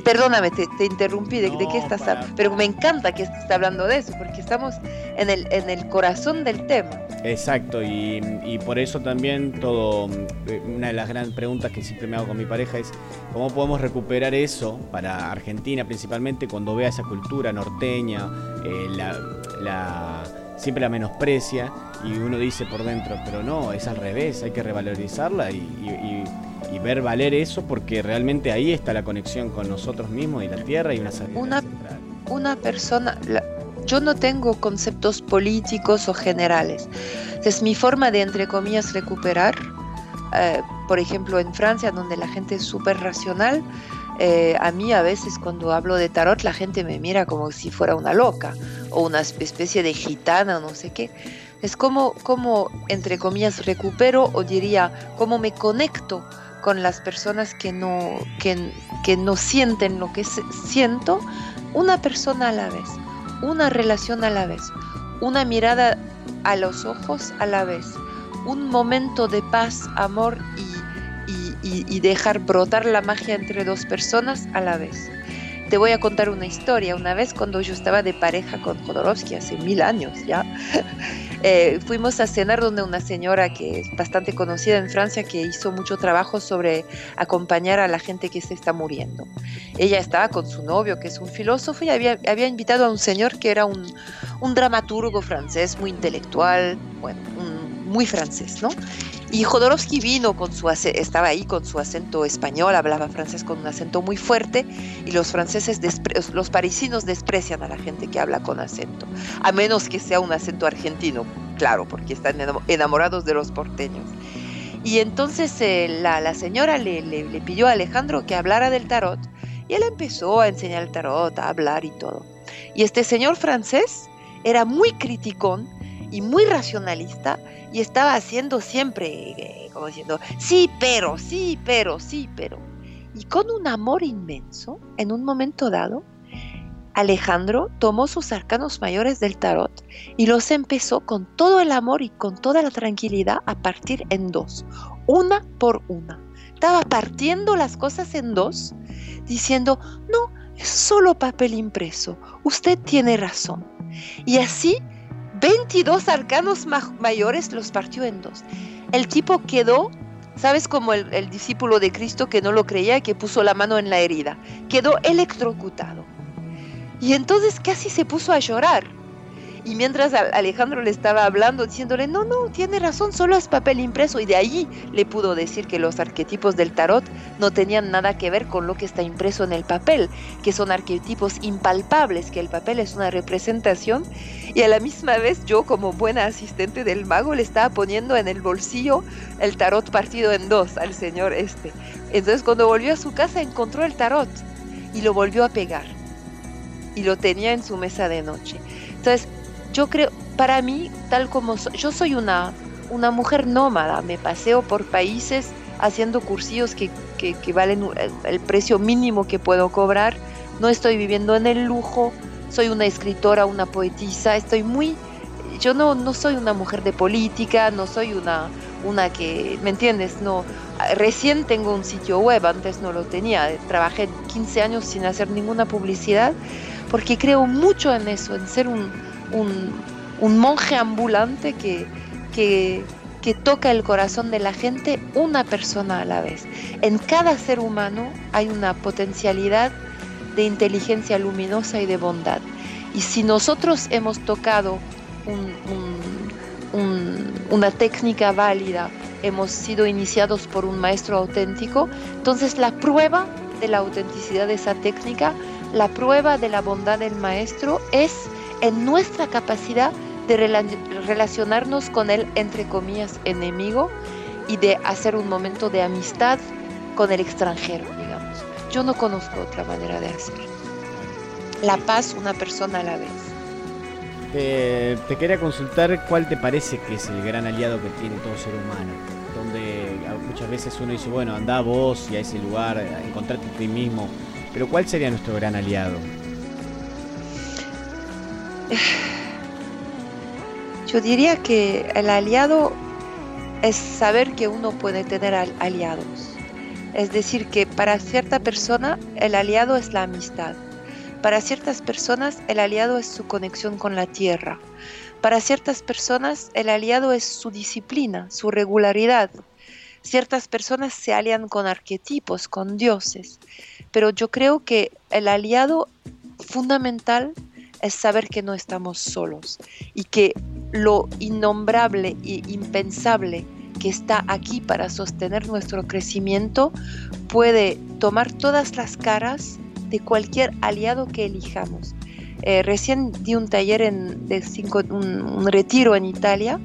Perdóname, te, interrumpí, ¿de, qué estás hablando? Pero me encanta que estés hablando de eso, porque estamos en el, en el corazón del tema. Exacto, y, por eso también todo, eh, una de las grandes preguntas que siempre me hago con mi pareja es cómo podemos recuperar eso para Argentina principalmente cuando vea esa cultura norteña, eh, la siempre la menosprecia y uno dice por dentro, pero no, es al revés, hay que revalorizarla y, ver valer eso porque realmente ahí está la conexión con nosotros mismos y la tierra y una una, una persona, yo no tengo conceptos políticos o generales, es mi forma de, entre comillas, recuperar. Eh, por ejemplo, en Francia, donde la gente es súper racional, eh, a mí a veces cuando hablo de tarot la gente me mira como si fuera una loca o una especie de gitana, no sé qué. Es como, como, entre comillas, recupero o diría, cómo me conecto con las personas que no, que, que no sienten lo que siento, una persona a la vez, una relación a la vez, una mirada a los ojos a la vez, un momento de paz, amor y, y dejar brotar la magia entre dos personas a la vez. Te voy a contar una historia. Una vez cuando yo estaba de pareja con Jodorowsky, hace mil años ya, <laughs> eh, fuimos a cenar donde una señora que es bastante conocida en Francia, que hizo mucho trabajo sobre acompañar a la gente que se está muriendo. Ella estaba con su novio, que es un filósofo, y había, había invitado a un señor que era un, un dramaturgo francés muy intelectual, bueno, muy francés, ¿no? Y Jodorowsky vino con su estaba ahí con su acento español, hablaba francés con un acento muy fuerte y los franceses, los parisinos desprecian a la gente que habla con acento, a menos que sea un acento argentino, claro, porque están enamorados de los porteños. Y entonces eh, la, señora le, le pidió a Alejandro que hablara del tarot y él empezó a enseñar el tarot, a hablar y todo. Y este señor francés era muy criticón y muy racionalista y estaba haciendo siempre, eh, como diciendo, sí, pero, sí, pero, sí, pero. Y con un amor inmenso, en un momento dado, Alejandro tomó sus arcanos mayores del tarot y los empezó con todo el amor y con toda la tranquilidad a partir en dos, una por una. Estaba partiendo las cosas en dos, diciendo, no, es solo papel impreso, usted tiene razón. Y así 22 arcanos mayores los partió en dos. El tipo quedó, ¿sabes? Como el, el discípulo de Cristo que no lo creía y que puso la mano en la herida. Quedó electrocutado. Y entonces casi se puso a llorar. Y mientras Alejandro le estaba hablando, diciéndole, no, no, tiene razón, solo es papel impreso. Y de allí le pudo decir que los arquetipos del tarot no tenían nada que ver con lo que está impreso en el papel, que son arquetipos impalpables, que el papel es una representación. Y a la misma vez yo, como buena asistente del mago, le estaba poniendo en el bolsillo el tarot partido en dos al señor este. Entonces cuando volvió a su casa encontró el tarot y lo volvió a pegar. Y lo tenía en su mesa de noche. Entonces, yo creo, para mí, tal como yo soy una, una mujer nómada, me paseo por países haciendo cursillos que, que, valen el, precio mínimo que puedo cobrar, no estoy viviendo en el lujo, soy una escritora, una poetisa, estoy muy, yo no, no soy una mujer de política, no soy una, una que, ¿me entiendes? No, recién tengo un sitio web, antes no lo tenía, trabajé 15 años sin hacer ninguna publicidad, porque creo mucho en eso, en ser un, un, monje ambulante que, toca el corazón de la gente una persona a la vez. En cada ser humano hay una potencialidad de inteligencia luminosa y de bondad. Y si nosotros hemos tocado una técnica válida, hemos sido iniciados por un maestro auténtico, entonces la prueba de la autenticidad de esa técnica, la prueba de la bondad del maestro es en nuestra capacidad de relacionarnos con el, entre comillas, enemigo y de hacer un momento de amistad con el extranjero, digamos. Yo no conozco otra manera de hacer. La paz una persona a la vez. te quería consultar cuál te parece que es el gran aliado que tiene todo ser humano. Donde muchas veces uno dice, bueno, anda vos y a ese lugar, encontrarte a ti mismo. Pero ¿cuál sería nuestro gran aliado? <sighs> Yo diría que el aliado es saber que uno puede tener aliados. Es decir, que para cierta persona el aliado es la amistad. Para ciertas personas el aliado es su conexión con la tierra. Para ciertas personas el aliado es su disciplina, su regularidad. Ciertas personas se alian con arquetipos, con dioses. Pero yo creo que el aliado fundamental es saber que no estamos solos y que lo innombrable e impensable que está aquí para sostener nuestro crecimiento puede tomar todas las caras de cualquier aliado que elijamos. Eh, recién di un taller en, de cinco, un, retiro en Italia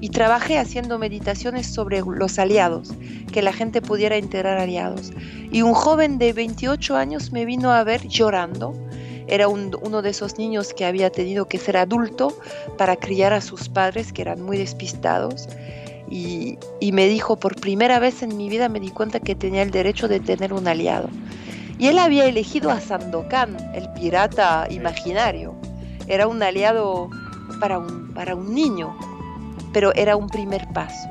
y trabajé haciendo meditaciones sobre los aliados, que la gente pudiera integrar aliados. Y un joven de 28 años me vino a ver llorando era uno de esos niños que había tenido que ser adulto para criar a sus padres que eran muy despistados. Y, me dijo, por primera vez en mi vida me di cuenta que tenía el derecho de tener un aliado. Y él había elegido a Sandokan, el pirata imaginario. Era un aliado para un, para un niño, pero era un primer paso.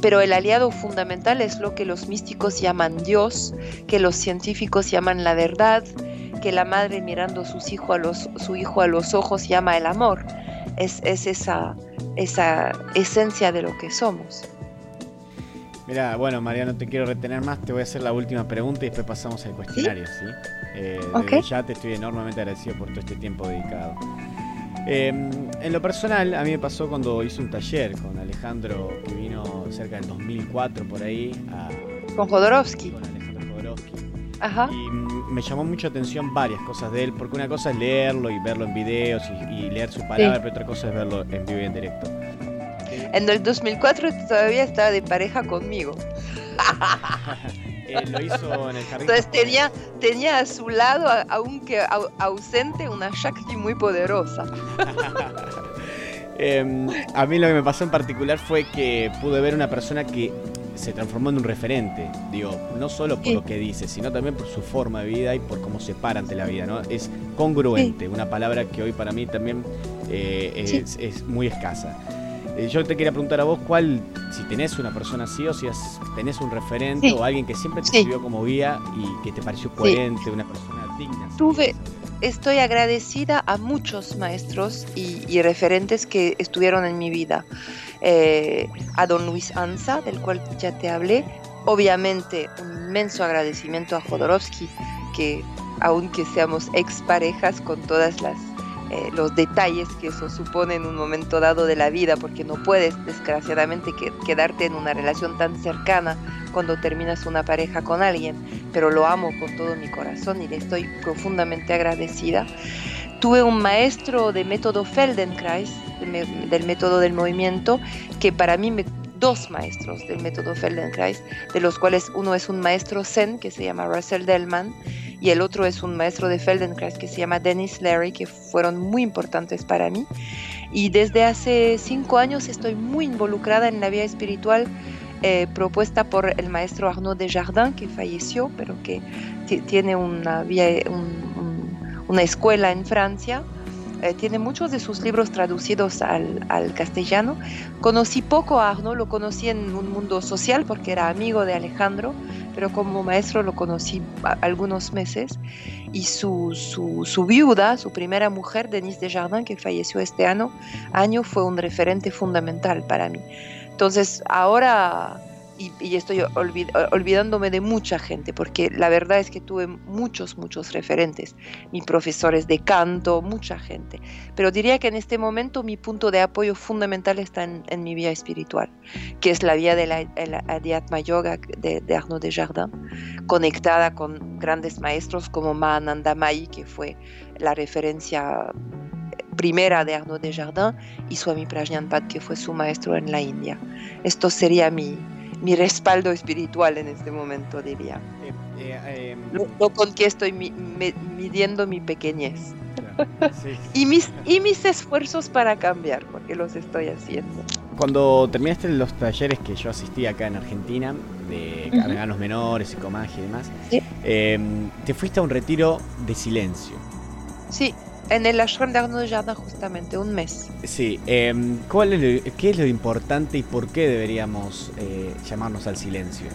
Pero el aliado fundamental es lo que los místicos llaman Dios, que los científicos llaman la verdad, que la madre mirando sus hijo a los, su hijo a los ojos llama el amor. Es, esa, esa esencia de lo que somos. Mira, bueno, María, no te quiero retener más, te voy a hacer la última pregunta y después pasamos al cuestionario, ¿sí? Eh, ya te estoy enormemente agradecido por todo este tiempo dedicado. Em, en lo personal, a mí me pasó cuando hice un taller con Alejandro, que vino cerca del 2004 por ahí. con Jodorowsky. Con Alejandro Jodorowsky. Ajá. Y me llamó mucha atención varias cosas de él, porque una cosa es leerlo y verlo en videos y, leer su palabra, pero otra cosa es verlo en vivo y en directo. En el 2004 todavía estaba de pareja conmigo. <laughs> Eh, lo hizo en el jardín. Entonces tenía, tenía a su lado, aunque ausente, una Shakti muy poderosa. <laughs> Em, a mí lo que me pasó en particular fue que pude ver una persona que se transformó en un referente, digo, no solo por lo que dice, sino también por su forma de vida y por cómo se para ante la vida, ¿no? Es congruente, una palabra que hoy para mí también eh, es, muy escasa. Eh, yo te quería preguntar a vos, ¿cuál, si tenés una persona así o si tenés un referente o alguien que siempre te sirvió como guía y que te pareció coherente, una persona digna? Tuve, estoy agradecida a muchos maestros y, referentes que estuvieron en mi vida. Eh, a don Luis Anza, del cual ya te hablé. Obviamente, un inmenso agradecimiento a Jodorowsky, que aunque seamos exparejas con todas las eh, los detalles que eso supone en un momento dado de la vida, porque no puedes desgraciadamente quedarte en una relación tan cercana cuando terminas una pareja con alguien, pero lo amo con todo mi corazón y le estoy profundamente agradecida. Tuve un maestro de método Feldenkrais, del método del movimiento, que para mí me dos maestros del método Feldenkrais, de los cuales uno es un maestro Zen que se llama Russell Delman y el otro es un maestro de Feldenkrais que se llama Dennis Larry, que fueron muy importantes para mí. Y desde hace cinco años estoy muy involucrada en la vida espiritual eh, propuesta por el maestro Arnaud Desjardins, que falleció, pero que tiene una, vía, una escuela en Francia eh, tiene muchos de sus libros traducidos al, al, castellano. Conocí poco a Arnaud, lo conocí en un mundo social porque era amigo de Alejandro, pero como maestro lo conocí algunos meses. Y su, su, viuda, su primera mujer, Denise Desjardins, que falleció este año, año, fue un referente fundamental para mí. Entonces, ahora y, estoy olvidándome de mucha gente, porque la verdad es que tuve muchos, muchos referentes, mis profesores de canto, mucha gente. Pero diría que en este momento mi punto de apoyo fundamental está en, mi vida espiritual, que es la vía de la, Adhyatma Yoga de, de Arnaud Desjardins, conectada con grandes maestros como Mahananda Mai, que fue la referencia primera de Arnaud Desjardins, y Swami Prajnanpat, que fue su maestro en la India. Esto sería mi, mi respaldo espiritual en este momento, diría. Eh, eh, em, lo, con que estoy midiendo mi pequeñez. y, mis, y mis esfuerzos para cambiar, porque los estoy haciendo. Cuando terminaste los talleres que yo asistí acá en Argentina, de uh menores, psicomagia y demás, em, te fuiste a un retiro de silencio. Sí, en el ashram de Arnaud Jardin justamente, un mes. Sí, em, ¿cuál es ¿qué es lo importante y por qué deberíamos eh, llamarnos al silencio?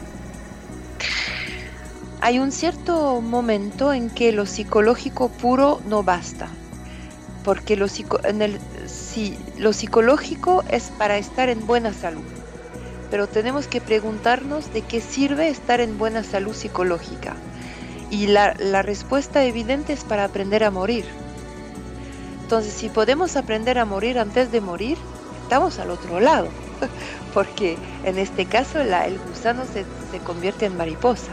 Hay un cierto momento en que lo psicológico puro no basta, porque lo, en el, sí, lo psicológico es para estar en buena salud, pero tenemos que preguntarnos de qué sirve estar en buena salud psicológica. Y la, la respuesta evidente es para aprender a morir entonces, si podemos aprender a morir antes de morir, estamos al otro lado, <laughs> porque en este caso el gusano se, convierte en mariposa,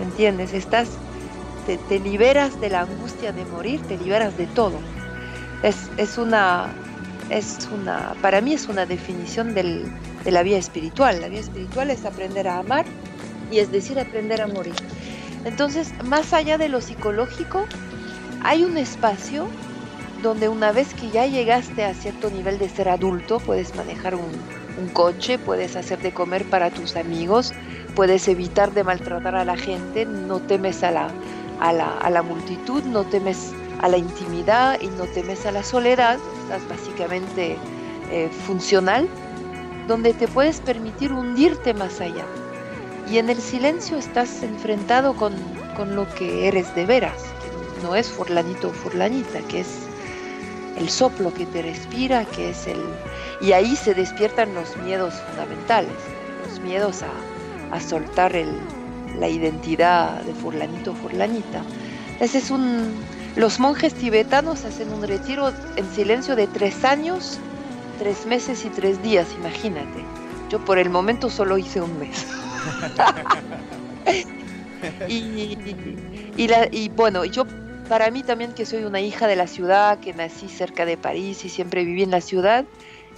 ¿entiendes? Estás, te, liberas de la angustia de morir, te liberas de todo. Es, una, es una, para mí es una definición de la vida espiritual. La vida espiritual es aprender a amar y es decir, aprender a morir. Entonces, más allá de lo psicológico, hay un espacio donde una vez que ya llegaste a cierto nivel de ser adulto, puedes manejar un, coche, puedes hacer de comer para tus amigos, puedes evitar de maltratar a la gente, no temes a la, a la, multitud, no temes a la intimidad y no temes a la soledad, estás básicamente eh, funcional, donde te puedes permitir hundirte más allá. Y en el silencio estás enfrentado con, con lo que eres de veras, no es forlanito o furlanita, que es el soplo que te respira, que es el... Y ahí se despiertan los miedos fundamentales, los miedos a, soltar el, la identidad de furlanito o furlanita. Ese es un... Los monjes tibetanos hacen un retiro en silencio de tres años, tres meses y tres días, imagínate. Yo por el momento solo hice un mes. <laughs> <laughs> y, y, la, y bueno, yo para mí también que soy una hija de la ciudad, que nací cerca de París y siempre viví en la ciudad,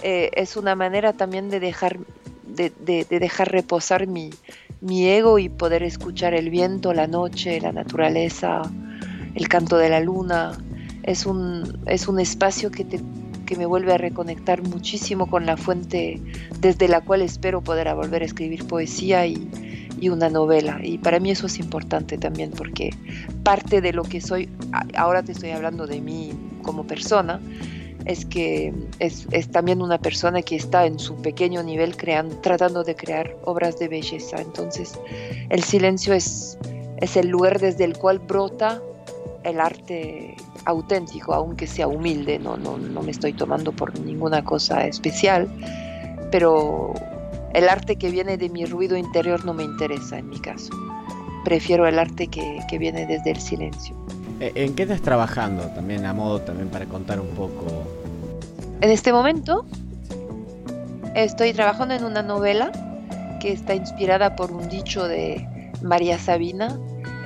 eh, es una manera también de dejar, de, dejar reposar mi, mi ego y poder escuchar el viento, la noche, la naturaleza, el canto de la luna. Es un, es un espacio que te, que me vuelve a reconectar muchísimo con la fuente desde la cual espero poder volver a escribir poesía y, y una novela. Y para mí eso es importante también porque parte de lo que soy, ahora te estoy hablando de mí como persona, es que es, es, también una persona que está en su pequeño nivel creando, tratando de crear obras de belleza. Entonces, el silencio es, es el lugar desde el cual brota el arte auténtico, aunque sea humilde, no, no, no me estoy tomando por ninguna cosa especial, pero el arte que viene de mi ruido interior no me interesa en mi caso. Prefiero el arte que, que viene desde el silencio. Eh, ¿En qué estás trabajando también a modo también para contar un poco? En este momento estoy trabajando en una novela que está inspirada por un dicho de María Sabina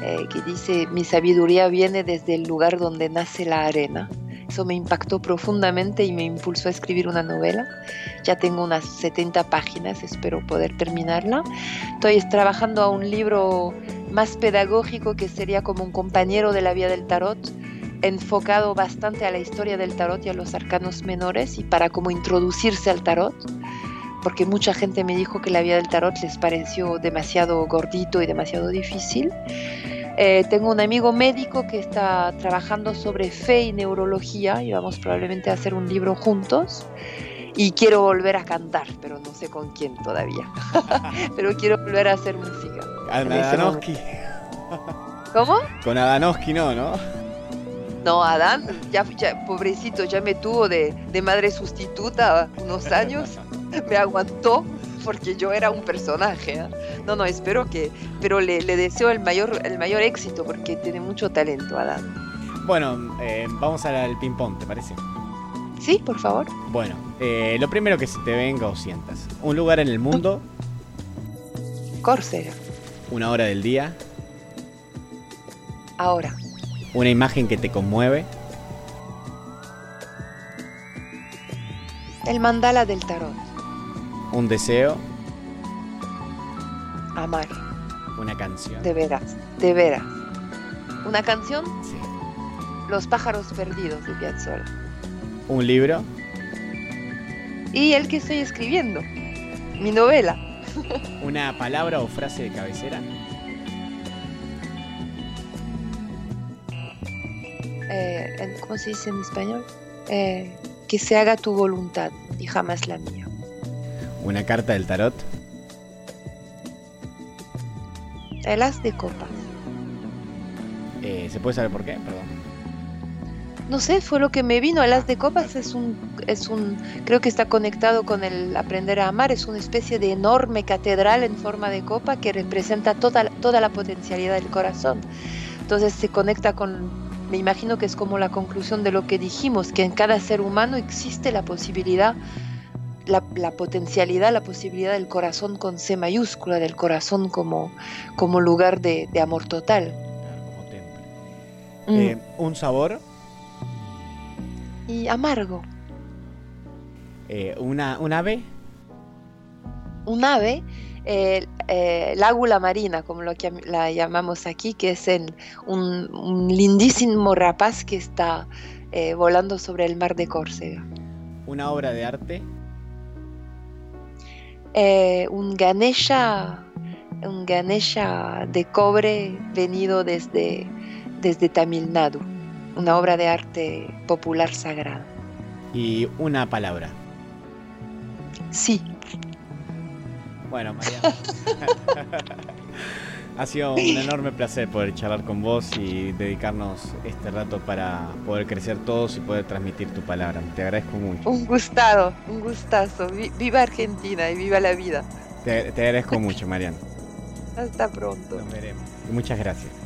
eh, que dice mi sabiduría viene desde el lugar donde nace la arena. Eso me impactó profundamente y me impulsó a escribir una novela. Ya tengo unas 70 páginas, espero poder terminarla. Estoy trabajando a un libro más pedagógico que sería como un compañero de la vía del tarot, enfocado bastante a la historia del tarot y a los arcanos menores y para como introducirse al tarot porque mucha gente me dijo que la vía del tarot les pareció demasiado gordito y demasiado difícil. Eh, tengo un amigo médico que está trabajando sobre fe y neurología y vamos probablemente a hacer un libro juntos. Y quiero volver a cantar, pero no sé con quién todavía. <laughs> pero quiero volver a hacer música. Con Adanowski. ¿Cómo? Con Adanowski no, ¿no? No, Adán, ya, pobrecito, ya me tuvo de, de madre sustituta unos años. <laughs> me aguantó porque yo era un personaje. ¿eh? No, no, espero que, pero le, deseo el mayor, el mayor éxito porque tiene mucho talento, Adán. Bueno, eh, vamos al ping-pong, ¿te parece? Sí, por favor. Bueno, eh, lo primero que se te venga o sientas. Un lugar en el mundo. Córcega. Una hora del día. Ahora. Una imagen que te conmueve. El mandala del tarot. Un deseo. Amar. Una canción. De veras, de veras. ¿Una canción? Sí. Los pájaros perdidos de Piazzolla. Un libro. Y el que estoy escribiendo. Mi novela. <laughs> Una palabra o frase de cabecera. Eh, ¿Cómo se dice en español? Eh, que se haga tu voluntad y jamás la mía. ¿Una carta del tarot? El as de copas. Eh, ¿Se puede saber por qué? Perdón. No sé, fue lo que me vino. El as de copas es un, es un, creo que está conectado con el aprender a amar. Es una especie de enorme catedral en forma de copa que representa toda, toda la potencialidad del corazón. Entonces se conecta con, me imagino que es como la conclusión de lo que dijimos, que en cada ser humano existe la posibilidad la, potencialidad, la posibilidad del corazón con C mayúscula, del corazón como, como lugar de, amor total. Mm. Eh, ¿Un sabor? Y amargo. Eh, una, ¿Un ave? Un ave, eh, el águla marina, como lo que la llamamos aquí, que es un, un, lindísimo rapaz que está volando sobre el mar de Córcega. ¿Una obra de arte? Eh, un Ganesha, un Ganesha de cobre venido desde, desde Tamil Nadu, una obra de arte popular sagrada. ¿Y una palabra? Sí. Bueno, María. <laughs> Ha sido un enorme placer poder charlar con vos y dedicarnos este rato para poder crecer todos y poder transmitir tu palabra. Te agradezco mucho. Un gustado, un gustazo. Viva Argentina y viva la vida. Te, te agradezco mucho, Mariano. Hasta pronto. Nos veremos. muchas gracias.